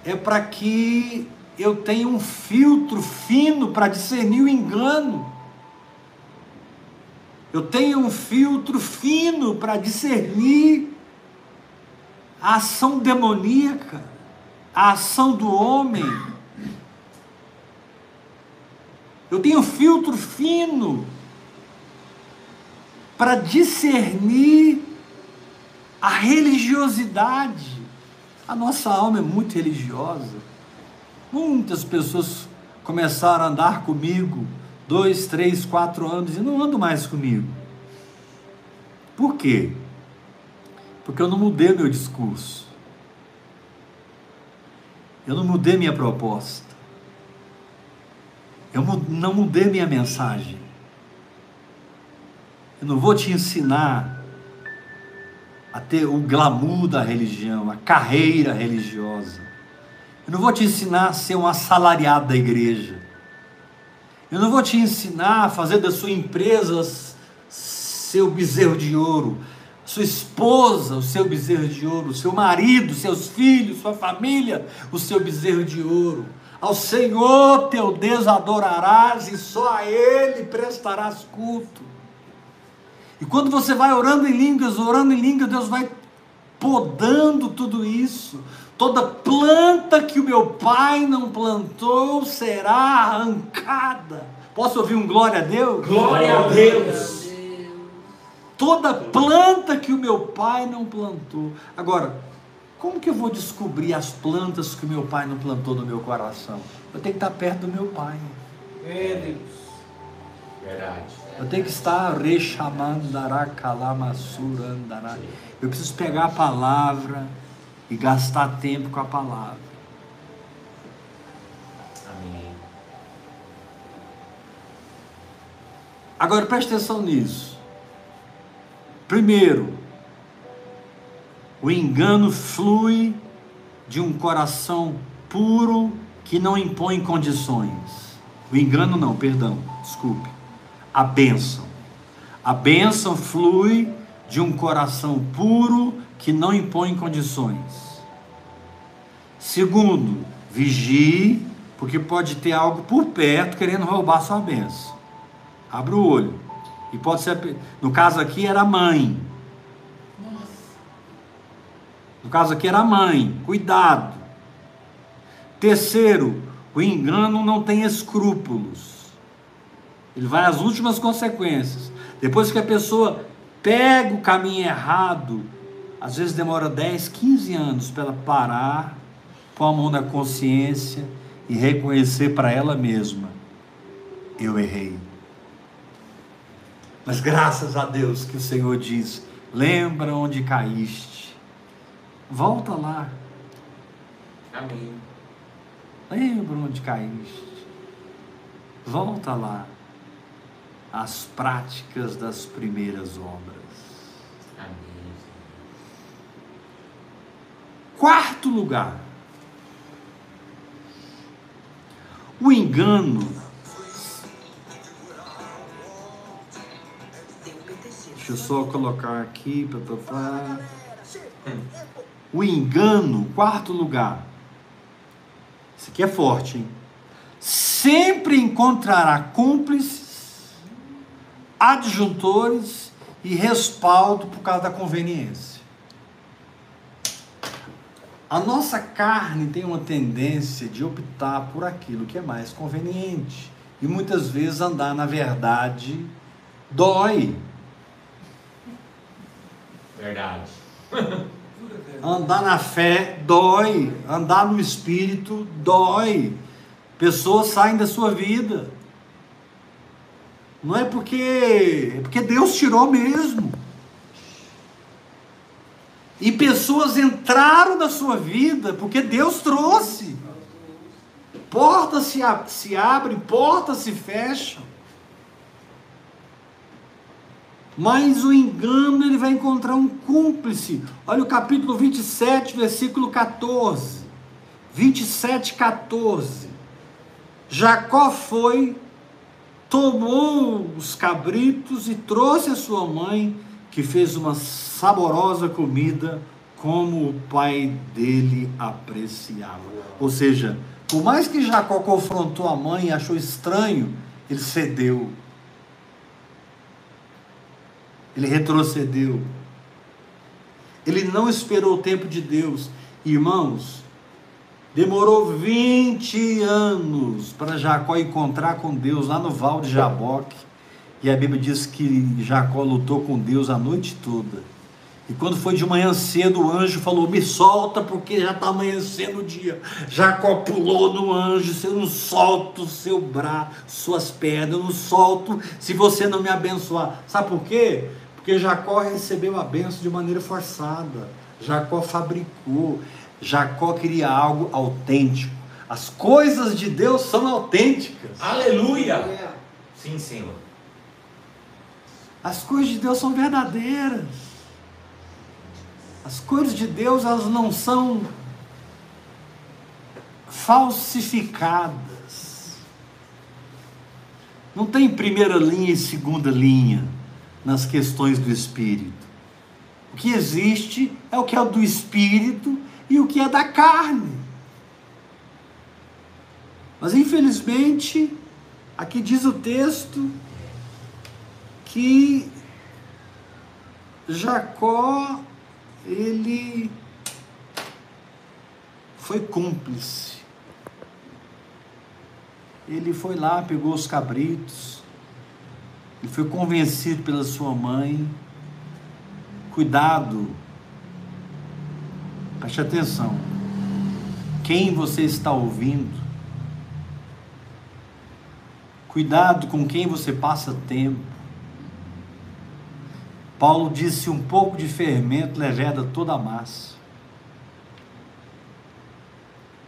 é para que eu tenha um filtro fino para discernir o engano. Eu tenho um filtro fino para discernir a ação demoníaca, a ação do homem. Eu tenho um filtro fino para discernir a religiosidade. A nossa alma é muito religiosa. Muitas pessoas começaram a andar comigo dois, três, quatro anos e não andam mais comigo. Por quê? Porque eu não mudei meu discurso. Eu não mudei minha proposta. Eu não mudei minha mensagem. Eu não vou te ensinar a ter o glamour da religião, a carreira religiosa. Eu não vou te ensinar a ser um assalariado da igreja. Eu não vou te ensinar a fazer da sua empresa seu bezerro de ouro, sua esposa o seu bezerro de ouro, seu marido, seus filhos, sua família o seu bezerro de ouro. Ao Senhor teu Deus adorarás e só a Ele prestarás culto. E quando você vai orando em línguas, orando em línguas, Deus vai podando tudo isso. Toda planta que o meu pai não plantou será arrancada. Posso ouvir um glória a Deus? Glória a Deus. Toda planta que o meu pai não plantou. Agora, como que eu vou descobrir as plantas que o meu pai não plantou no meu coração? Eu tenho que estar perto do meu pai. É Deus. Verdade. Eu tenho que estar rechamandarakalamasurandara. Eu preciso pegar a palavra e gastar tempo com a palavra. Amém. Agora preste atenção nisso. Primeiro, o engano flui de um coração puro que não impõe condições. O engano não, perdão, desculpe. A bênção. A bênção flui de um coração puro que não impõe condições. Segundo, vigie, porque pode ter algo por perto querendo roubar sua bênção. Abre o olho. E pode ser, no caso aqui era a mãe. No caso aqui era a mãe. Cuidado. Terceiro, o engano não tem escrúpulos. Ele vai às últimas consequências. Depois que a pessoa pega o caminho errado, às vezes demora 10, 15 anos para ela parar, pôr a mão na consciência e reconhecer para ela mesma: eu errei. Mas graças a Deus que o Senhor diz: lembra onde caíste, volta lá, Amém. lembra onde caíste, volta lá, às práticas das primeiras obras. Amém. Quarto lugar, o engano. Deixa eu só colocar aqui para falar. O engano, quarto lugar. Isso aqui é forte, hein? Sempre encontrará cúmplices, adjuntores e respaldo por causa da conveniência. A nossa carne tem uma tendência de optar por aquilo que é mais conveniente. E muitas vezes andar na verdade dói. Verdade. (laughs) Andar na fé dói. Andar no espírito dói. Pessoas saem da sua vida. Não é porque. É porque Deus tirou mesmo. E pessoas entraram na sua vida porque Deus trouxe. Portas se, a- se abrem, portas se fecham. Mas o engano ele vai encontrar um cúmplice. Olha o capítulo 27, versículo 14. 27, 14. Jacó foi, tomou os cabritos e trouxe a sua mãe, que fez uma saborosa comida, como o pai dele apreciava. Ou seja, por mais que Jacó confrontou a mãe e achou estranho, ele cedeu. Ele retrocedeu. Ele não esperou o tempo de Deus. Irmãos, demorou 20 anos para Jacó encontrar com Deus lá no Val de Jaboque. E a Bíblia diz que Jacó lutou com Deus a noite toda. E quando foi de manhã cedo, o anjo falou: Me solta, porque já está amanhecendo o dia. Jacó pulou no anjo: Eu não solto o seu braço, suas pernas, eu não solto se você não me abençoar. Sabe por quê? Porque Jacó recebeu a benção de maneira forçada. Jacó fabricou. Jacó queria algo autêntico. As coisas de Deus são autênticas. Aleluia! Sim, Senhor. As coisas de Deus são verdadeiras. As coisas de Deus elas não são falsificadas. Não tem primeira linha e segunda linha nas questões do espírito. O que existe é o que é do espírito e o que é da carne. Mas infelizmente, aqui diz o texto que Jacó ele foi cúmplice. Ele foi lá, pegou os cabritos, e foi convencido pela sua mãe. Cuidado, preste atenção. Quem você está ouvindo? Cuidado com quem você passa tempo. Paulo disse: um pouco de fermento leveda toda a massa.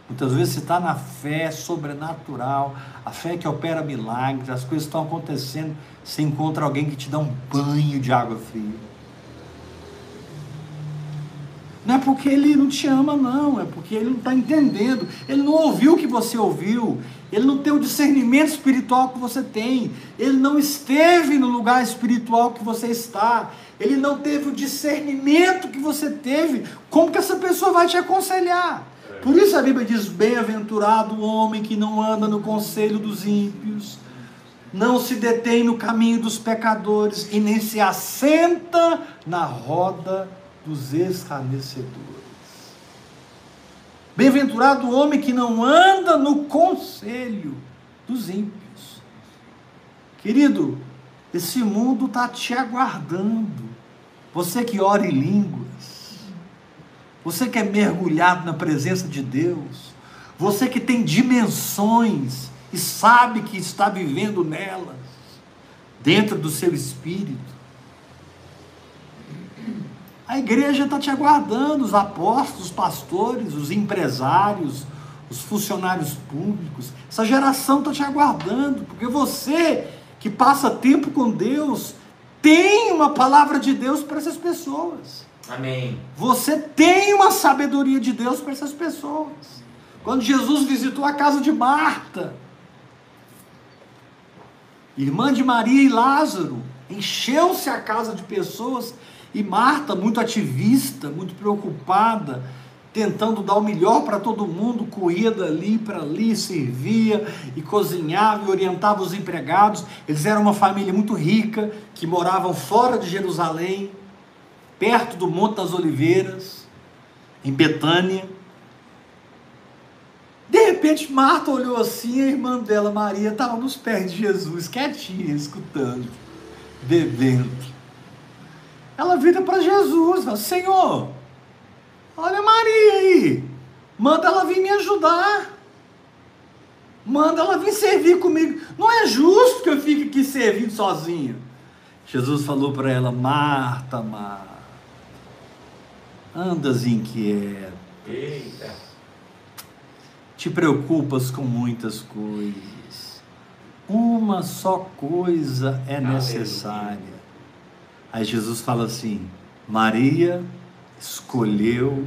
Muitas vezes você está na fé sobrenatural, a fé que opera milagres, as coisas estão acontecendo, você encontra alguém que te dá um banho de água fria. Não é porque ele não te ama, não, é porque ele não está entendendo, ele não ouviu o que você ouviu, ele não tem o discernimento espiritual que você tem, ele não esteve no lugar espiritual que você está, ele não teve o discernimento que você teve, como que essa pessoa vai te aconselhar? Por isso a Bíblia diz: Bem-aventurado o homem que não anda no conselho dos ímpios, não se detém no caminho dos pecadores e nem se assenta na roda dos escarnecedores. Bem-aventurado o homem que não anda no conselho dos ímpios. Querido, esse mundo está te aguardando. Você que ora em línguas, você que é mergulhado na presença de Deus, você que tem dimensões e sabe que está vivendo nelas, dentro do seu espírito. A igreja está te aguardando, os apóstolos, os pastores, os empresários, os funcionários públicos. Essa geração está te aguardando, porque você que passa tempo com Deus, tem uma palavra de Deus para essas pessoas. Amém. Você tem uma sabedoria de Deus para essas pessoas. Quando Jesus visitou a casa de Marta, irmã de Maria e Lázaro, encheu-se a casa de pessoas e Marta, muito ativista, muito preocupada, tentando dar o melhor para todo mundo, corria dali para ali, servia e cozinhava e orientava os empregados. Eles eram uma família muito rica, que moravam fora de Jerusalém, perto do Monte das Oliveiras, em Betânia. De repente, Marta olhou assim, a irmã dela, Maria, estava nos pés de Jesus, quietinha, escutando, bebendo. Ela vira para Jesus, fala, Senhor, Olha a Maria aí. Manda ela vir me ajudar. Manda ela vir servir comigo. Não é justo que eu fique aqui servindo sozinho. Jesus falou para ela: Marta, Marta, andas inquieta. Eita. Te preocupas com muitas coisas. Uma só coisa é necessária. Aí Jesus fala assim: Maria escolheu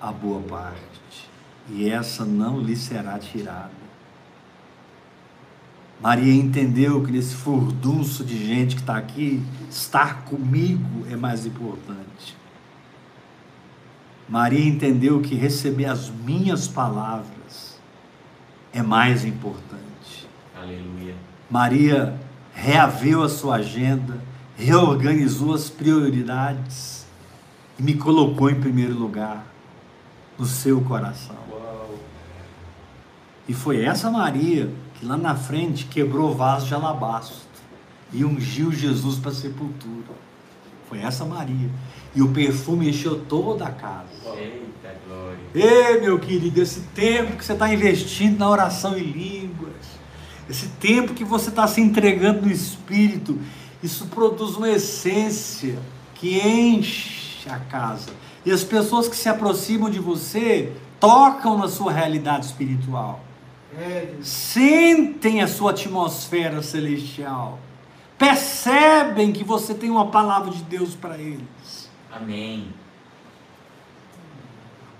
a boa parte, e essa não lhe será tirada. Maria entendeu que nesse furdunço de gente que está aqui, estar comigo é mais importante. Maria entendeu que receber as minhas palavras é mais importante. Aleluia. Maria reaveu a sua agenda, reorganizou as prioridades e me colocou em primeiro lugar no seu coração. Uau. E foi essa Maria que lá na frente quebrou o vaso de alabastro e ungiu Jesus para a sepultura. Foi essa Maria. E o perfume encheu toda a casa. Eita glória. Ei, meu querido, esse tempo que você está investindo na oração em línguas, esse tempo que você está se entregando no Espírito, isso produz uma essência que enche a casa. E as pessoas que se aproximam de você tocam na sua realidade espiritual, É, sentem a sua atmosfera celestial, percebem que você tem uma palavra de Deus para eles. Amém.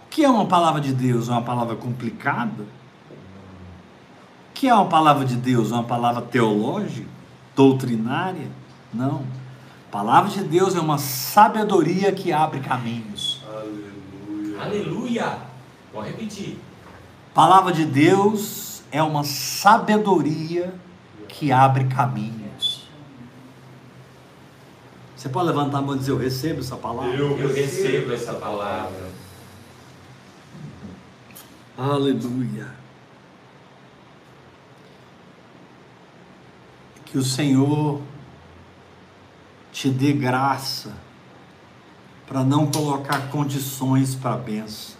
O que é uma palavra de Deus? É uma palavra complicada? O que é uma palavra de Deus? Uma palavra teológica? Doutrinária? Não. Palavra de Deus é uma sabedoria que abre caminhos. Aleluia. Vou repetir. Palavra de Deus é uma sabedoria que abre caminhos. Você pode levantar a mão e dizer: Eu recebo essa palavra? Eu recebo essa palavra. Aleluia. Que o Senhor te dê graça para não colocar condições para a benção.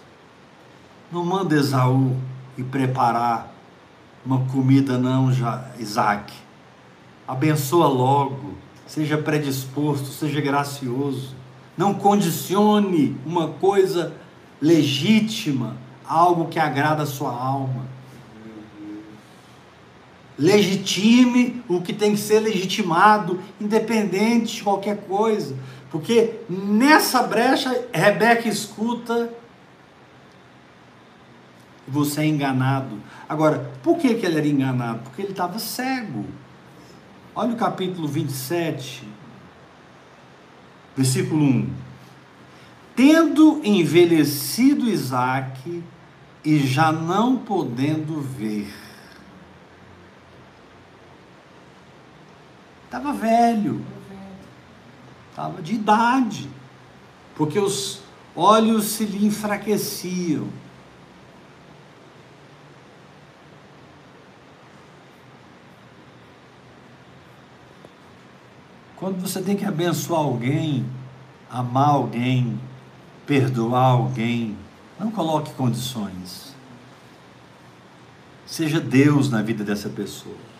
Não manda Esaú e preparar uma comida, não, Isaac. Abençoa logo, seja predisposto, seja gracioso. Não condicione uma coisa legítima, algo que agrada a sua alma. Legitime o que tem que ser legitimado, independente de qualquer coisa. Porque nessa brecha, Rebeca escuta você é enganado. Agora, por que, que ele era enganado? Porque ele estava cego. Olha o capítulo 27, versículo 1. Tendo envelhecido Isaac e já não podendo ver. Estava velho, estava de idade, porque os olhos se lhe enfraqueciam. Quando você tem que abençoar alguém, amar alguém, perdoar alguém, não coloque condições. Seja Deus na vida dessa pessoa.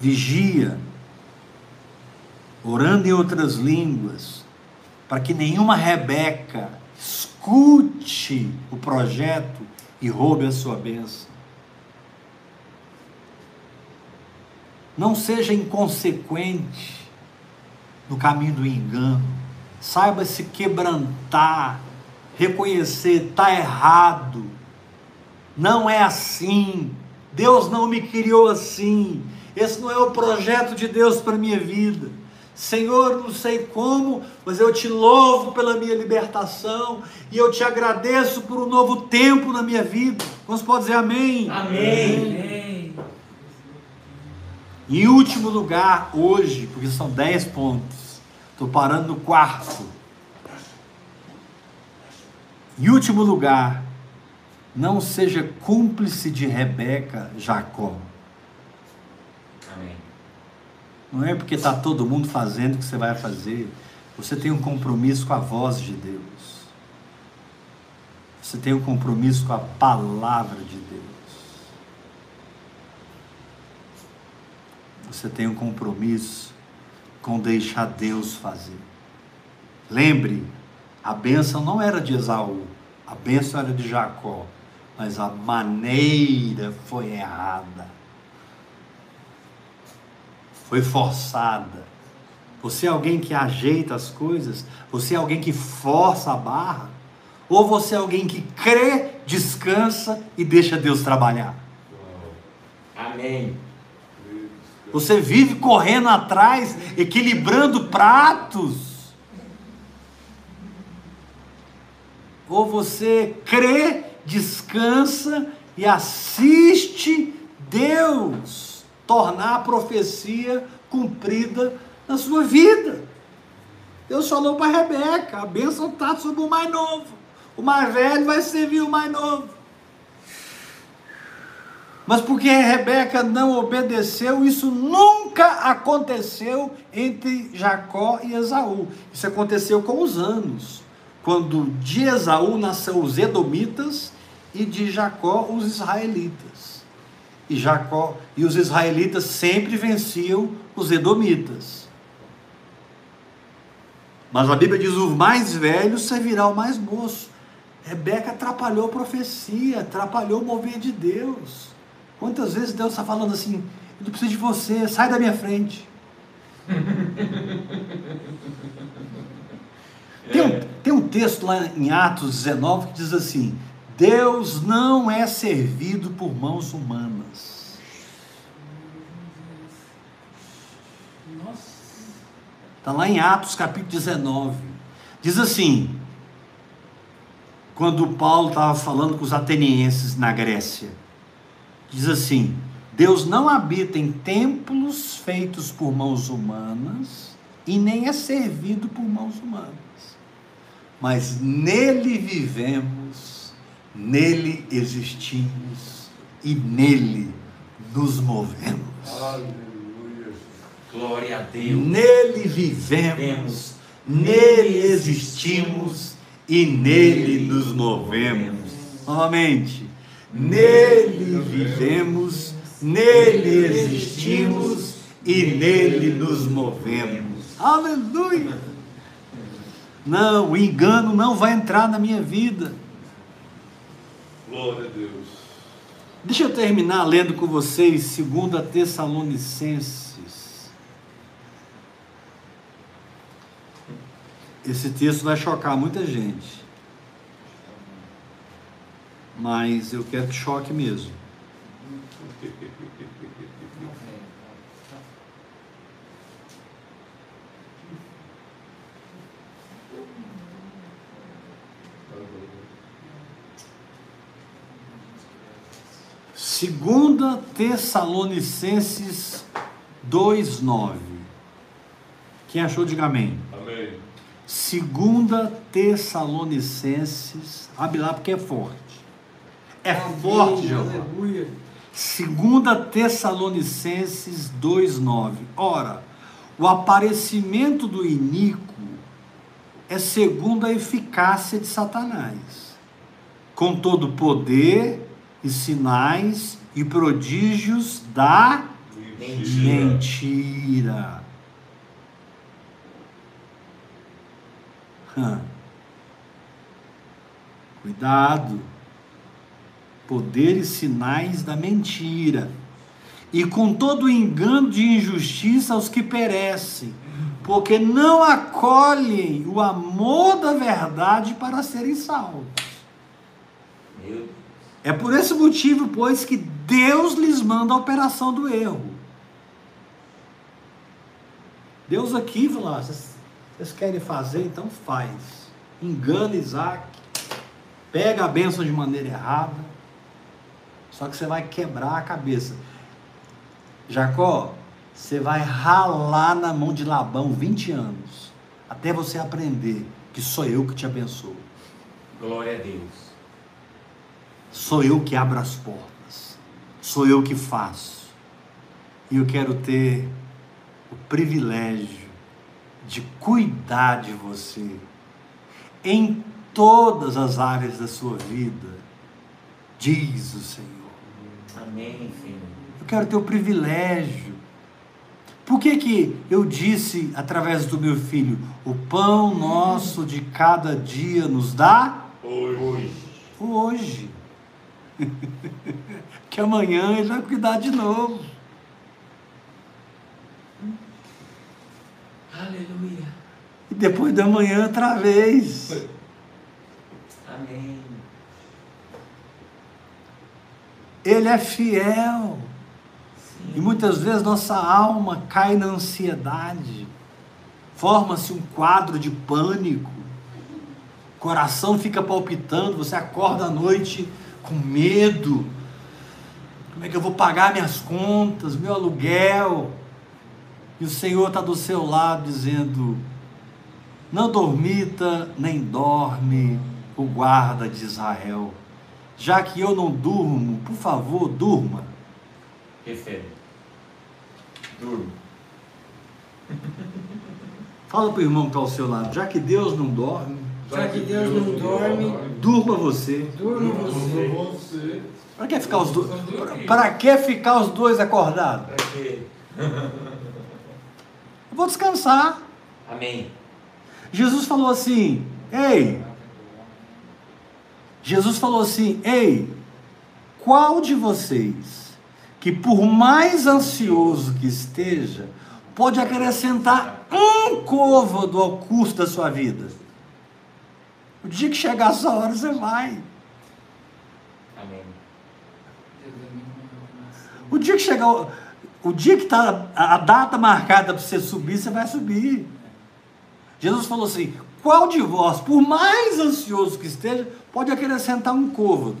Vigia, orando em outras línguas, para que nenhuma Rebeca escute o projeto e roube a sua bênção. Não seja inconsequente no caminho do engano. Saiba se quebrantar, reconhecer, está errado. Não é assim. Deus não me criou assim. Esse não é o projeto de Deus para minha vida. Senhor, não sei como, mas eu te louvo pela minha libertação e eu te agradeço por um novo tempo na minha vida. Vamos pode dizer amém? Amém. Amém. Em último lugar, hoje, porque são 10 pontos, estou parando no quarto. Em último lugar, não seja cúmplice de Rebeca, Jacó. Amém. Não é porque está todo mundo fazendo que você vai fazer. Você tem um compromisso com a voz de Deus. Você tem um compromisso com a palavra de Deus. Você tem um compromisso com deixar Deus fazer. Lembre, a bênção não era de Esaú, a bênção era de Jacó, mas a maneira foi errada. Foi forçada. Você é alguém que ajeita as coisas? Você é alguém que força a barra? Ou você é alguém que crê, descansa e deixa Deus trabalhar? Amém. Você vive correndo atrás, equilibrando pratos. Ou você crê, descansa e assiste Deus tornar a profecia cumprida na sua vida. Deus falou para Rebeca: a bênção está sobre o mais novo. O mais velho vai servir o mais novo. Mas porque Rebeca não obedeceu, isso nunca aconteceu entre Jacó e Esaú. Isso aconteceu com os anos. Quando de Esaú nasceu os Edomitas e de Jacó os israelitas. E Jacó e os israelitas sempre venciam os Edomitas. Mas a Bíblia diz: o mais velho servirá ao mais moço. Rebeca atrapalhou a profecia, atrapalhou o mover de Deus. Quantas vezes Deus está falando assim: eu não preciso de você, sai da minha frente. (laughs) tem, um, tem um texto lá em Atos 19 que diz assim: Deus não é servido por mãos humanas. Está lá em Atos capítulo 19. Diz assim: quando Paulo estava falando com os atenienses na Grécia, diz assim: Deus não habita em templos feitos por mãos humanas e nem é servido por mãos humanas, mas nele vivemos, nele existimos e nele nos movemos. Aleluia. Glória a Deus. Nele vivemos, nele existimos e nele nos movemos. Novamente, nele vivemos, nele existimos e nele nos movemos. Aleluia! Não, o engano não vai entrar na minha vida. Glória a Deus. Deixa eu terminar lendo com vocês 2 Tessalonicenses. Esse texto vai chocar muita gente. Mas eu quero que choque mesmo. Segunda Tessalonicenses 2:9. Quem achou diga amém. Amém. Segunda Tessalonicenses, abre lá porque é forte. É Amém. forte, Jeová. Aleluia. Segunda Tessalonicenses 2:9. Ora, o aparecimento do iníquo é segundo a eficácia de Satanás, com todo poder e sinais e prodígios da mentira. Hã. Cuidado. Poder e sinais da mentira. E com todo o engano de injustiça aos que perecem, porque não acolhem o amor da verdade para serem salvos. Meu Deus. É por esse motivo, pois, que Deus lhes manda a operação do erro. Deus aqui falou: vocês, vocês querem fazer, então faz. Engana Isaac, pega a bênção de maneira errada, só que você vai quebrar a cabeça. Jacó, você vai ralar na mão de Labão 20 anos, até você aprender que sou eu que te abençoo. Glória a Deus. Sou eu que abro as portas. Sou eu que faço. E eu quero ter o privilégio de cuidar de você em todas as áreas da sua vida, diz o Senhor. Amém, Senhor. Eu quero ter o privilégio. Por que, que eu disse através do meu filho: o pão nosso de cada dia nos dá Hoje. hoje? (laughs) que amanhã ele vai cuidar de novo. Aleluia. E depois da manhã outra vez. Amém. Ele é fiel. E muitas vezes nossa alma cai na ansiedade, forma-se um quadro de pânico, coração fica palpitando, você acorda à noite com medo. Como é que eu vou pagar minhas contas, meu aluguel? E o Senhor está do seu lado dizendo: Não dormita nem dorme o guarda de Israel. Já que eu não durmo, por favor, durma. Refere. Durma. Fala para o irmão que está ao seu lado, já que Deus não dorme, Já que Deus não dorme, durma você. durma você. você. Para que ficar os dois? Para que ficar os dois acordados? Para quê? Eu vou descansar. Amém. Jesus falou assim: Ei, Jesus falou assim: Ei, qual de vocês que por mais ansioso que esteja, pode acrescentar um côvado ao curso da sua vida? O dia que chegar a sua hora, você vai. Amém. O dia que chegar, o- dia que está a a data marcada para você subir, você vai subir. Jesus falou assim: qual de vós, por mais ansioso que esteja, pode acrescentar um côvado?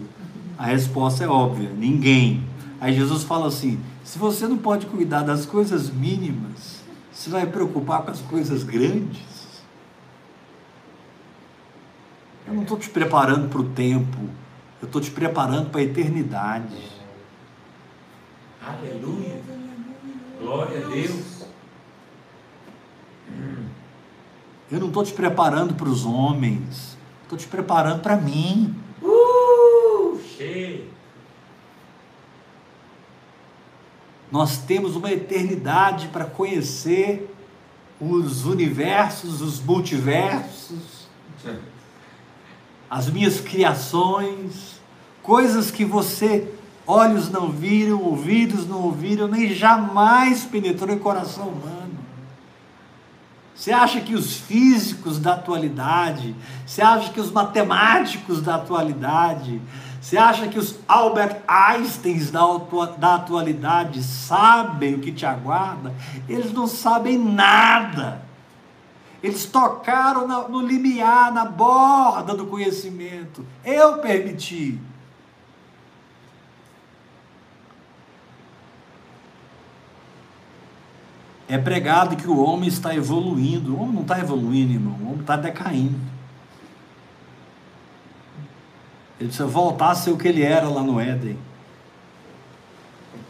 A resposta é óbvia: ninguém. Aí Jesus fala assim: se você não pode cuidar das coisas mínimas, você vai preocupar com as coisas grandes? Eu não estou te preparando para o tempo, eu estou te preparando para a eternidade. Aleluia. Glória a Deus. Eu não estou te preparando para os homens, estou te preparando para mim. Uh! Cheio. Nós temos uma eternidade para conhecer os universos, os multiversos, as minhas criações, coisas que você, olhos não viram, ouvidos não ouviram, nem jamais penetrou em coração humano. Você acha que os físicos da atualidade, você acha que os matemáticos da atualidade, você acha que os Albert Einsteins da, da atualidade sabem o que te aguarda? Eles não sabem nada. Eles tocaram no limiar, na borda do conhecimento. Eu permiti. É pregado que o homem está evoluindo. O homem não está evoluindo, irmão. O homem está decaindo. Ele precisa voltar a ser o que ele era lá no Éden.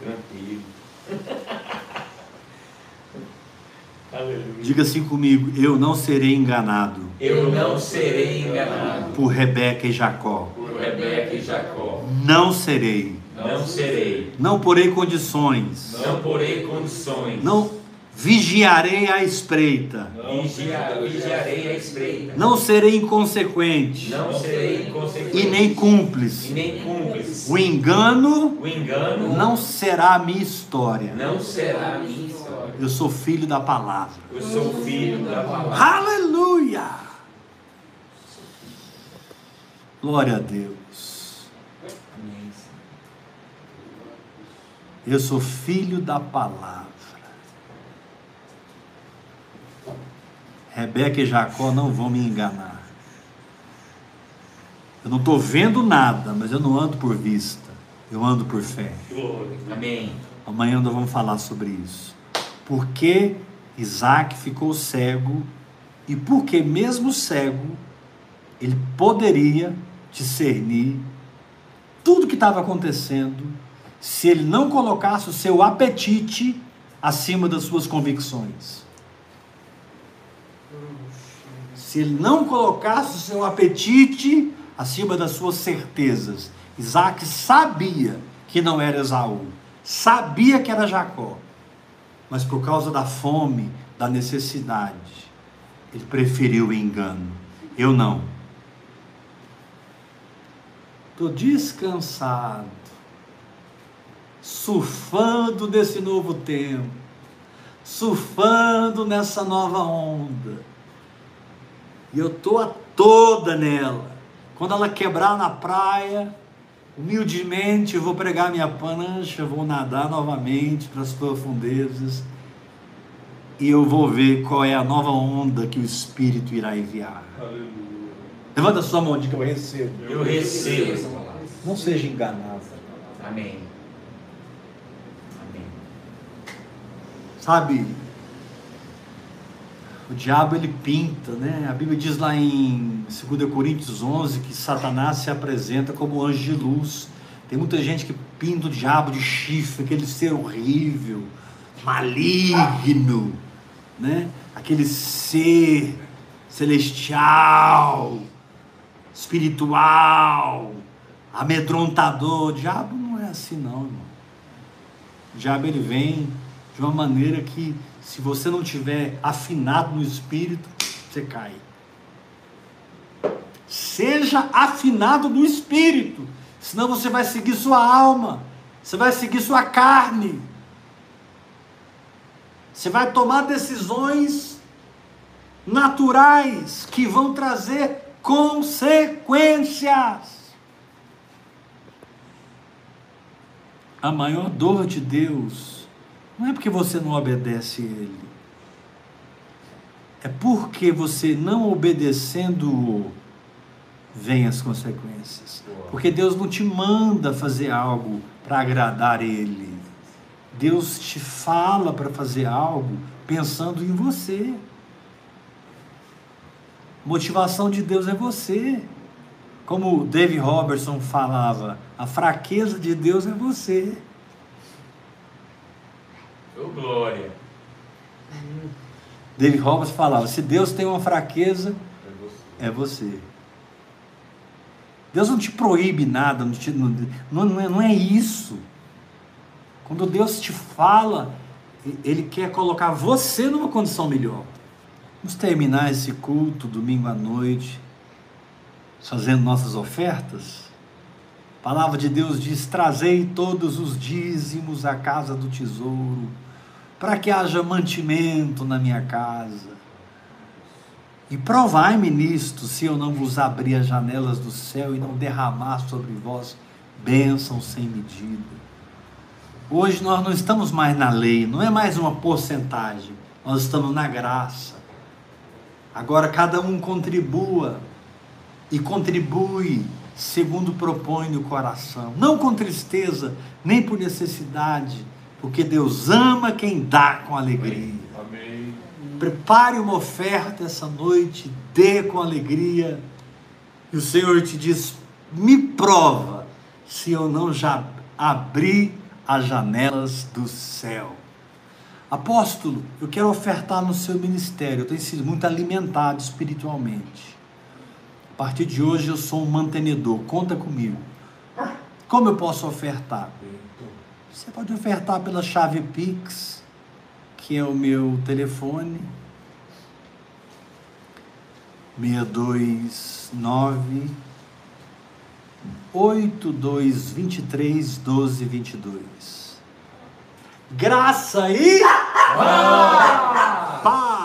Tranquilo. Aleluia. Diga assim comigo: eu não serei enganado Eu não serei enganado por Rebeca e Jacó. por Rebeca e Jacó. Não serei. Não serei. Não porei condições. Não porei condições. Não vigiarei à espreita. Vigia- vigiarei a espreita. Não serei inconsequente Não serei inconsequente. e nem E cúmplice. nem cúmplice. O engano O engano não será a minha história. não será a minha história. Eu sou filho da palavra. Eu sou filho da palavra. Aleluia! Glória a Deus. Amém. Eu sou filho da palavra. Rebeca e Jacó não vão me enganar. Eu não estou vendo nada, mas eu não ando por vista. Eu ando por fé. Amém. Amanhã nós vamos falar sobre isso. Por que Isaac ficou cego e por que, mesmo cego, ele poderia discernir tudo que estava acontecendo se ele não colocasse o seu apetite acima das suas convicções. Se ele não colocasse o seu apetite acima das suas certezas. Isaac sabia que não era Esaú, sabia que era Jacó, mas por causa da fome, da necessidade, ele preferiu o engano. Eu não. Estou descansado, surfando nesse novo tempo, surfando nessa nova onda. E eu estou a toda nela. Quando ela quebrar na praia, Humildemente eu vou pregar minha prancha, vou nadar novamente para as profundezas e eu vou ver qual é a nova onda que o Espírito irá enviar. Aleluia. Levanta sua mão de que eu recebo. Eu recebo essa palavra. Não seja enganado. Amém. Amém. Sabe? O diabo ele pinta, né? A Bíblia diz lá em 2 Coríntios 11 que Satanás se apresenta como anjo de luz. Tem muita gente que pinta o diabo de chifre, aquele ser horrível, maligno, né? Aquele ser celestial, espiritual, amedrontador. O diabo não é assim não, irmão. O diabo ele vem de uma maneira que se você não tiver afinado no espírito, você cai. Seja afinado no espírito, senão você vai seguir sua alma, você vai seguir sua carne. Você vai tomar decisões naturais que vão trazer consequências. A maior dor de Deus não é porque você não obedece Ele, é porque você não obedecendo vem as consequências. Porque Deus não te manda fazer algo para agradar Ele. Deus te fala para fazer algo pensando em você. Motivação de Deus é você. Como Dave Robertson falava, a fraqueza de Deus é você. Ô, glória. Dave Robertson falava: se Deus tem uma fraqueza, É você. é você. Deus não te proíbe nada, não, te- não- não- é, não é isso. Quando Deus te fala, Ele quer colocar você numa condição melhor. Vamos terminar esse culto domingo à noite, fazendo nossas ofertas. A palavra de Deus diz: Trazei todos os dízimos à casa do tesouro, para que haja mantimento na minha casa. E provai-me nisto, se eu não vos abrir as janelas do céu e não derramar sobre vós bênçãos sem medida. Hoje nós não estamos mais na lei, não é mais uma porcentagem, nós estamos na graça. Agora cada um contribua e contribui segundo propõe no coração, não com tristeza, nem por necessidade, porque Deus ama quem dá com alegria. Amém. Prepare uma oferta essa noite, dê com alegria. E o Senhor te diz: me prova se eu não já abri as janelas do céu. Apóstolo, eu quero ofertar no seu ministério. Eu tenho sido muito alimentado espiritualmente. A partir de hoje eu sou um mantenedor. Conta comigo. Como eu posso ofertar? Você pode ofertar pela chave Pix, que é o meu telefone. 629 8223 1222. Graça e paz.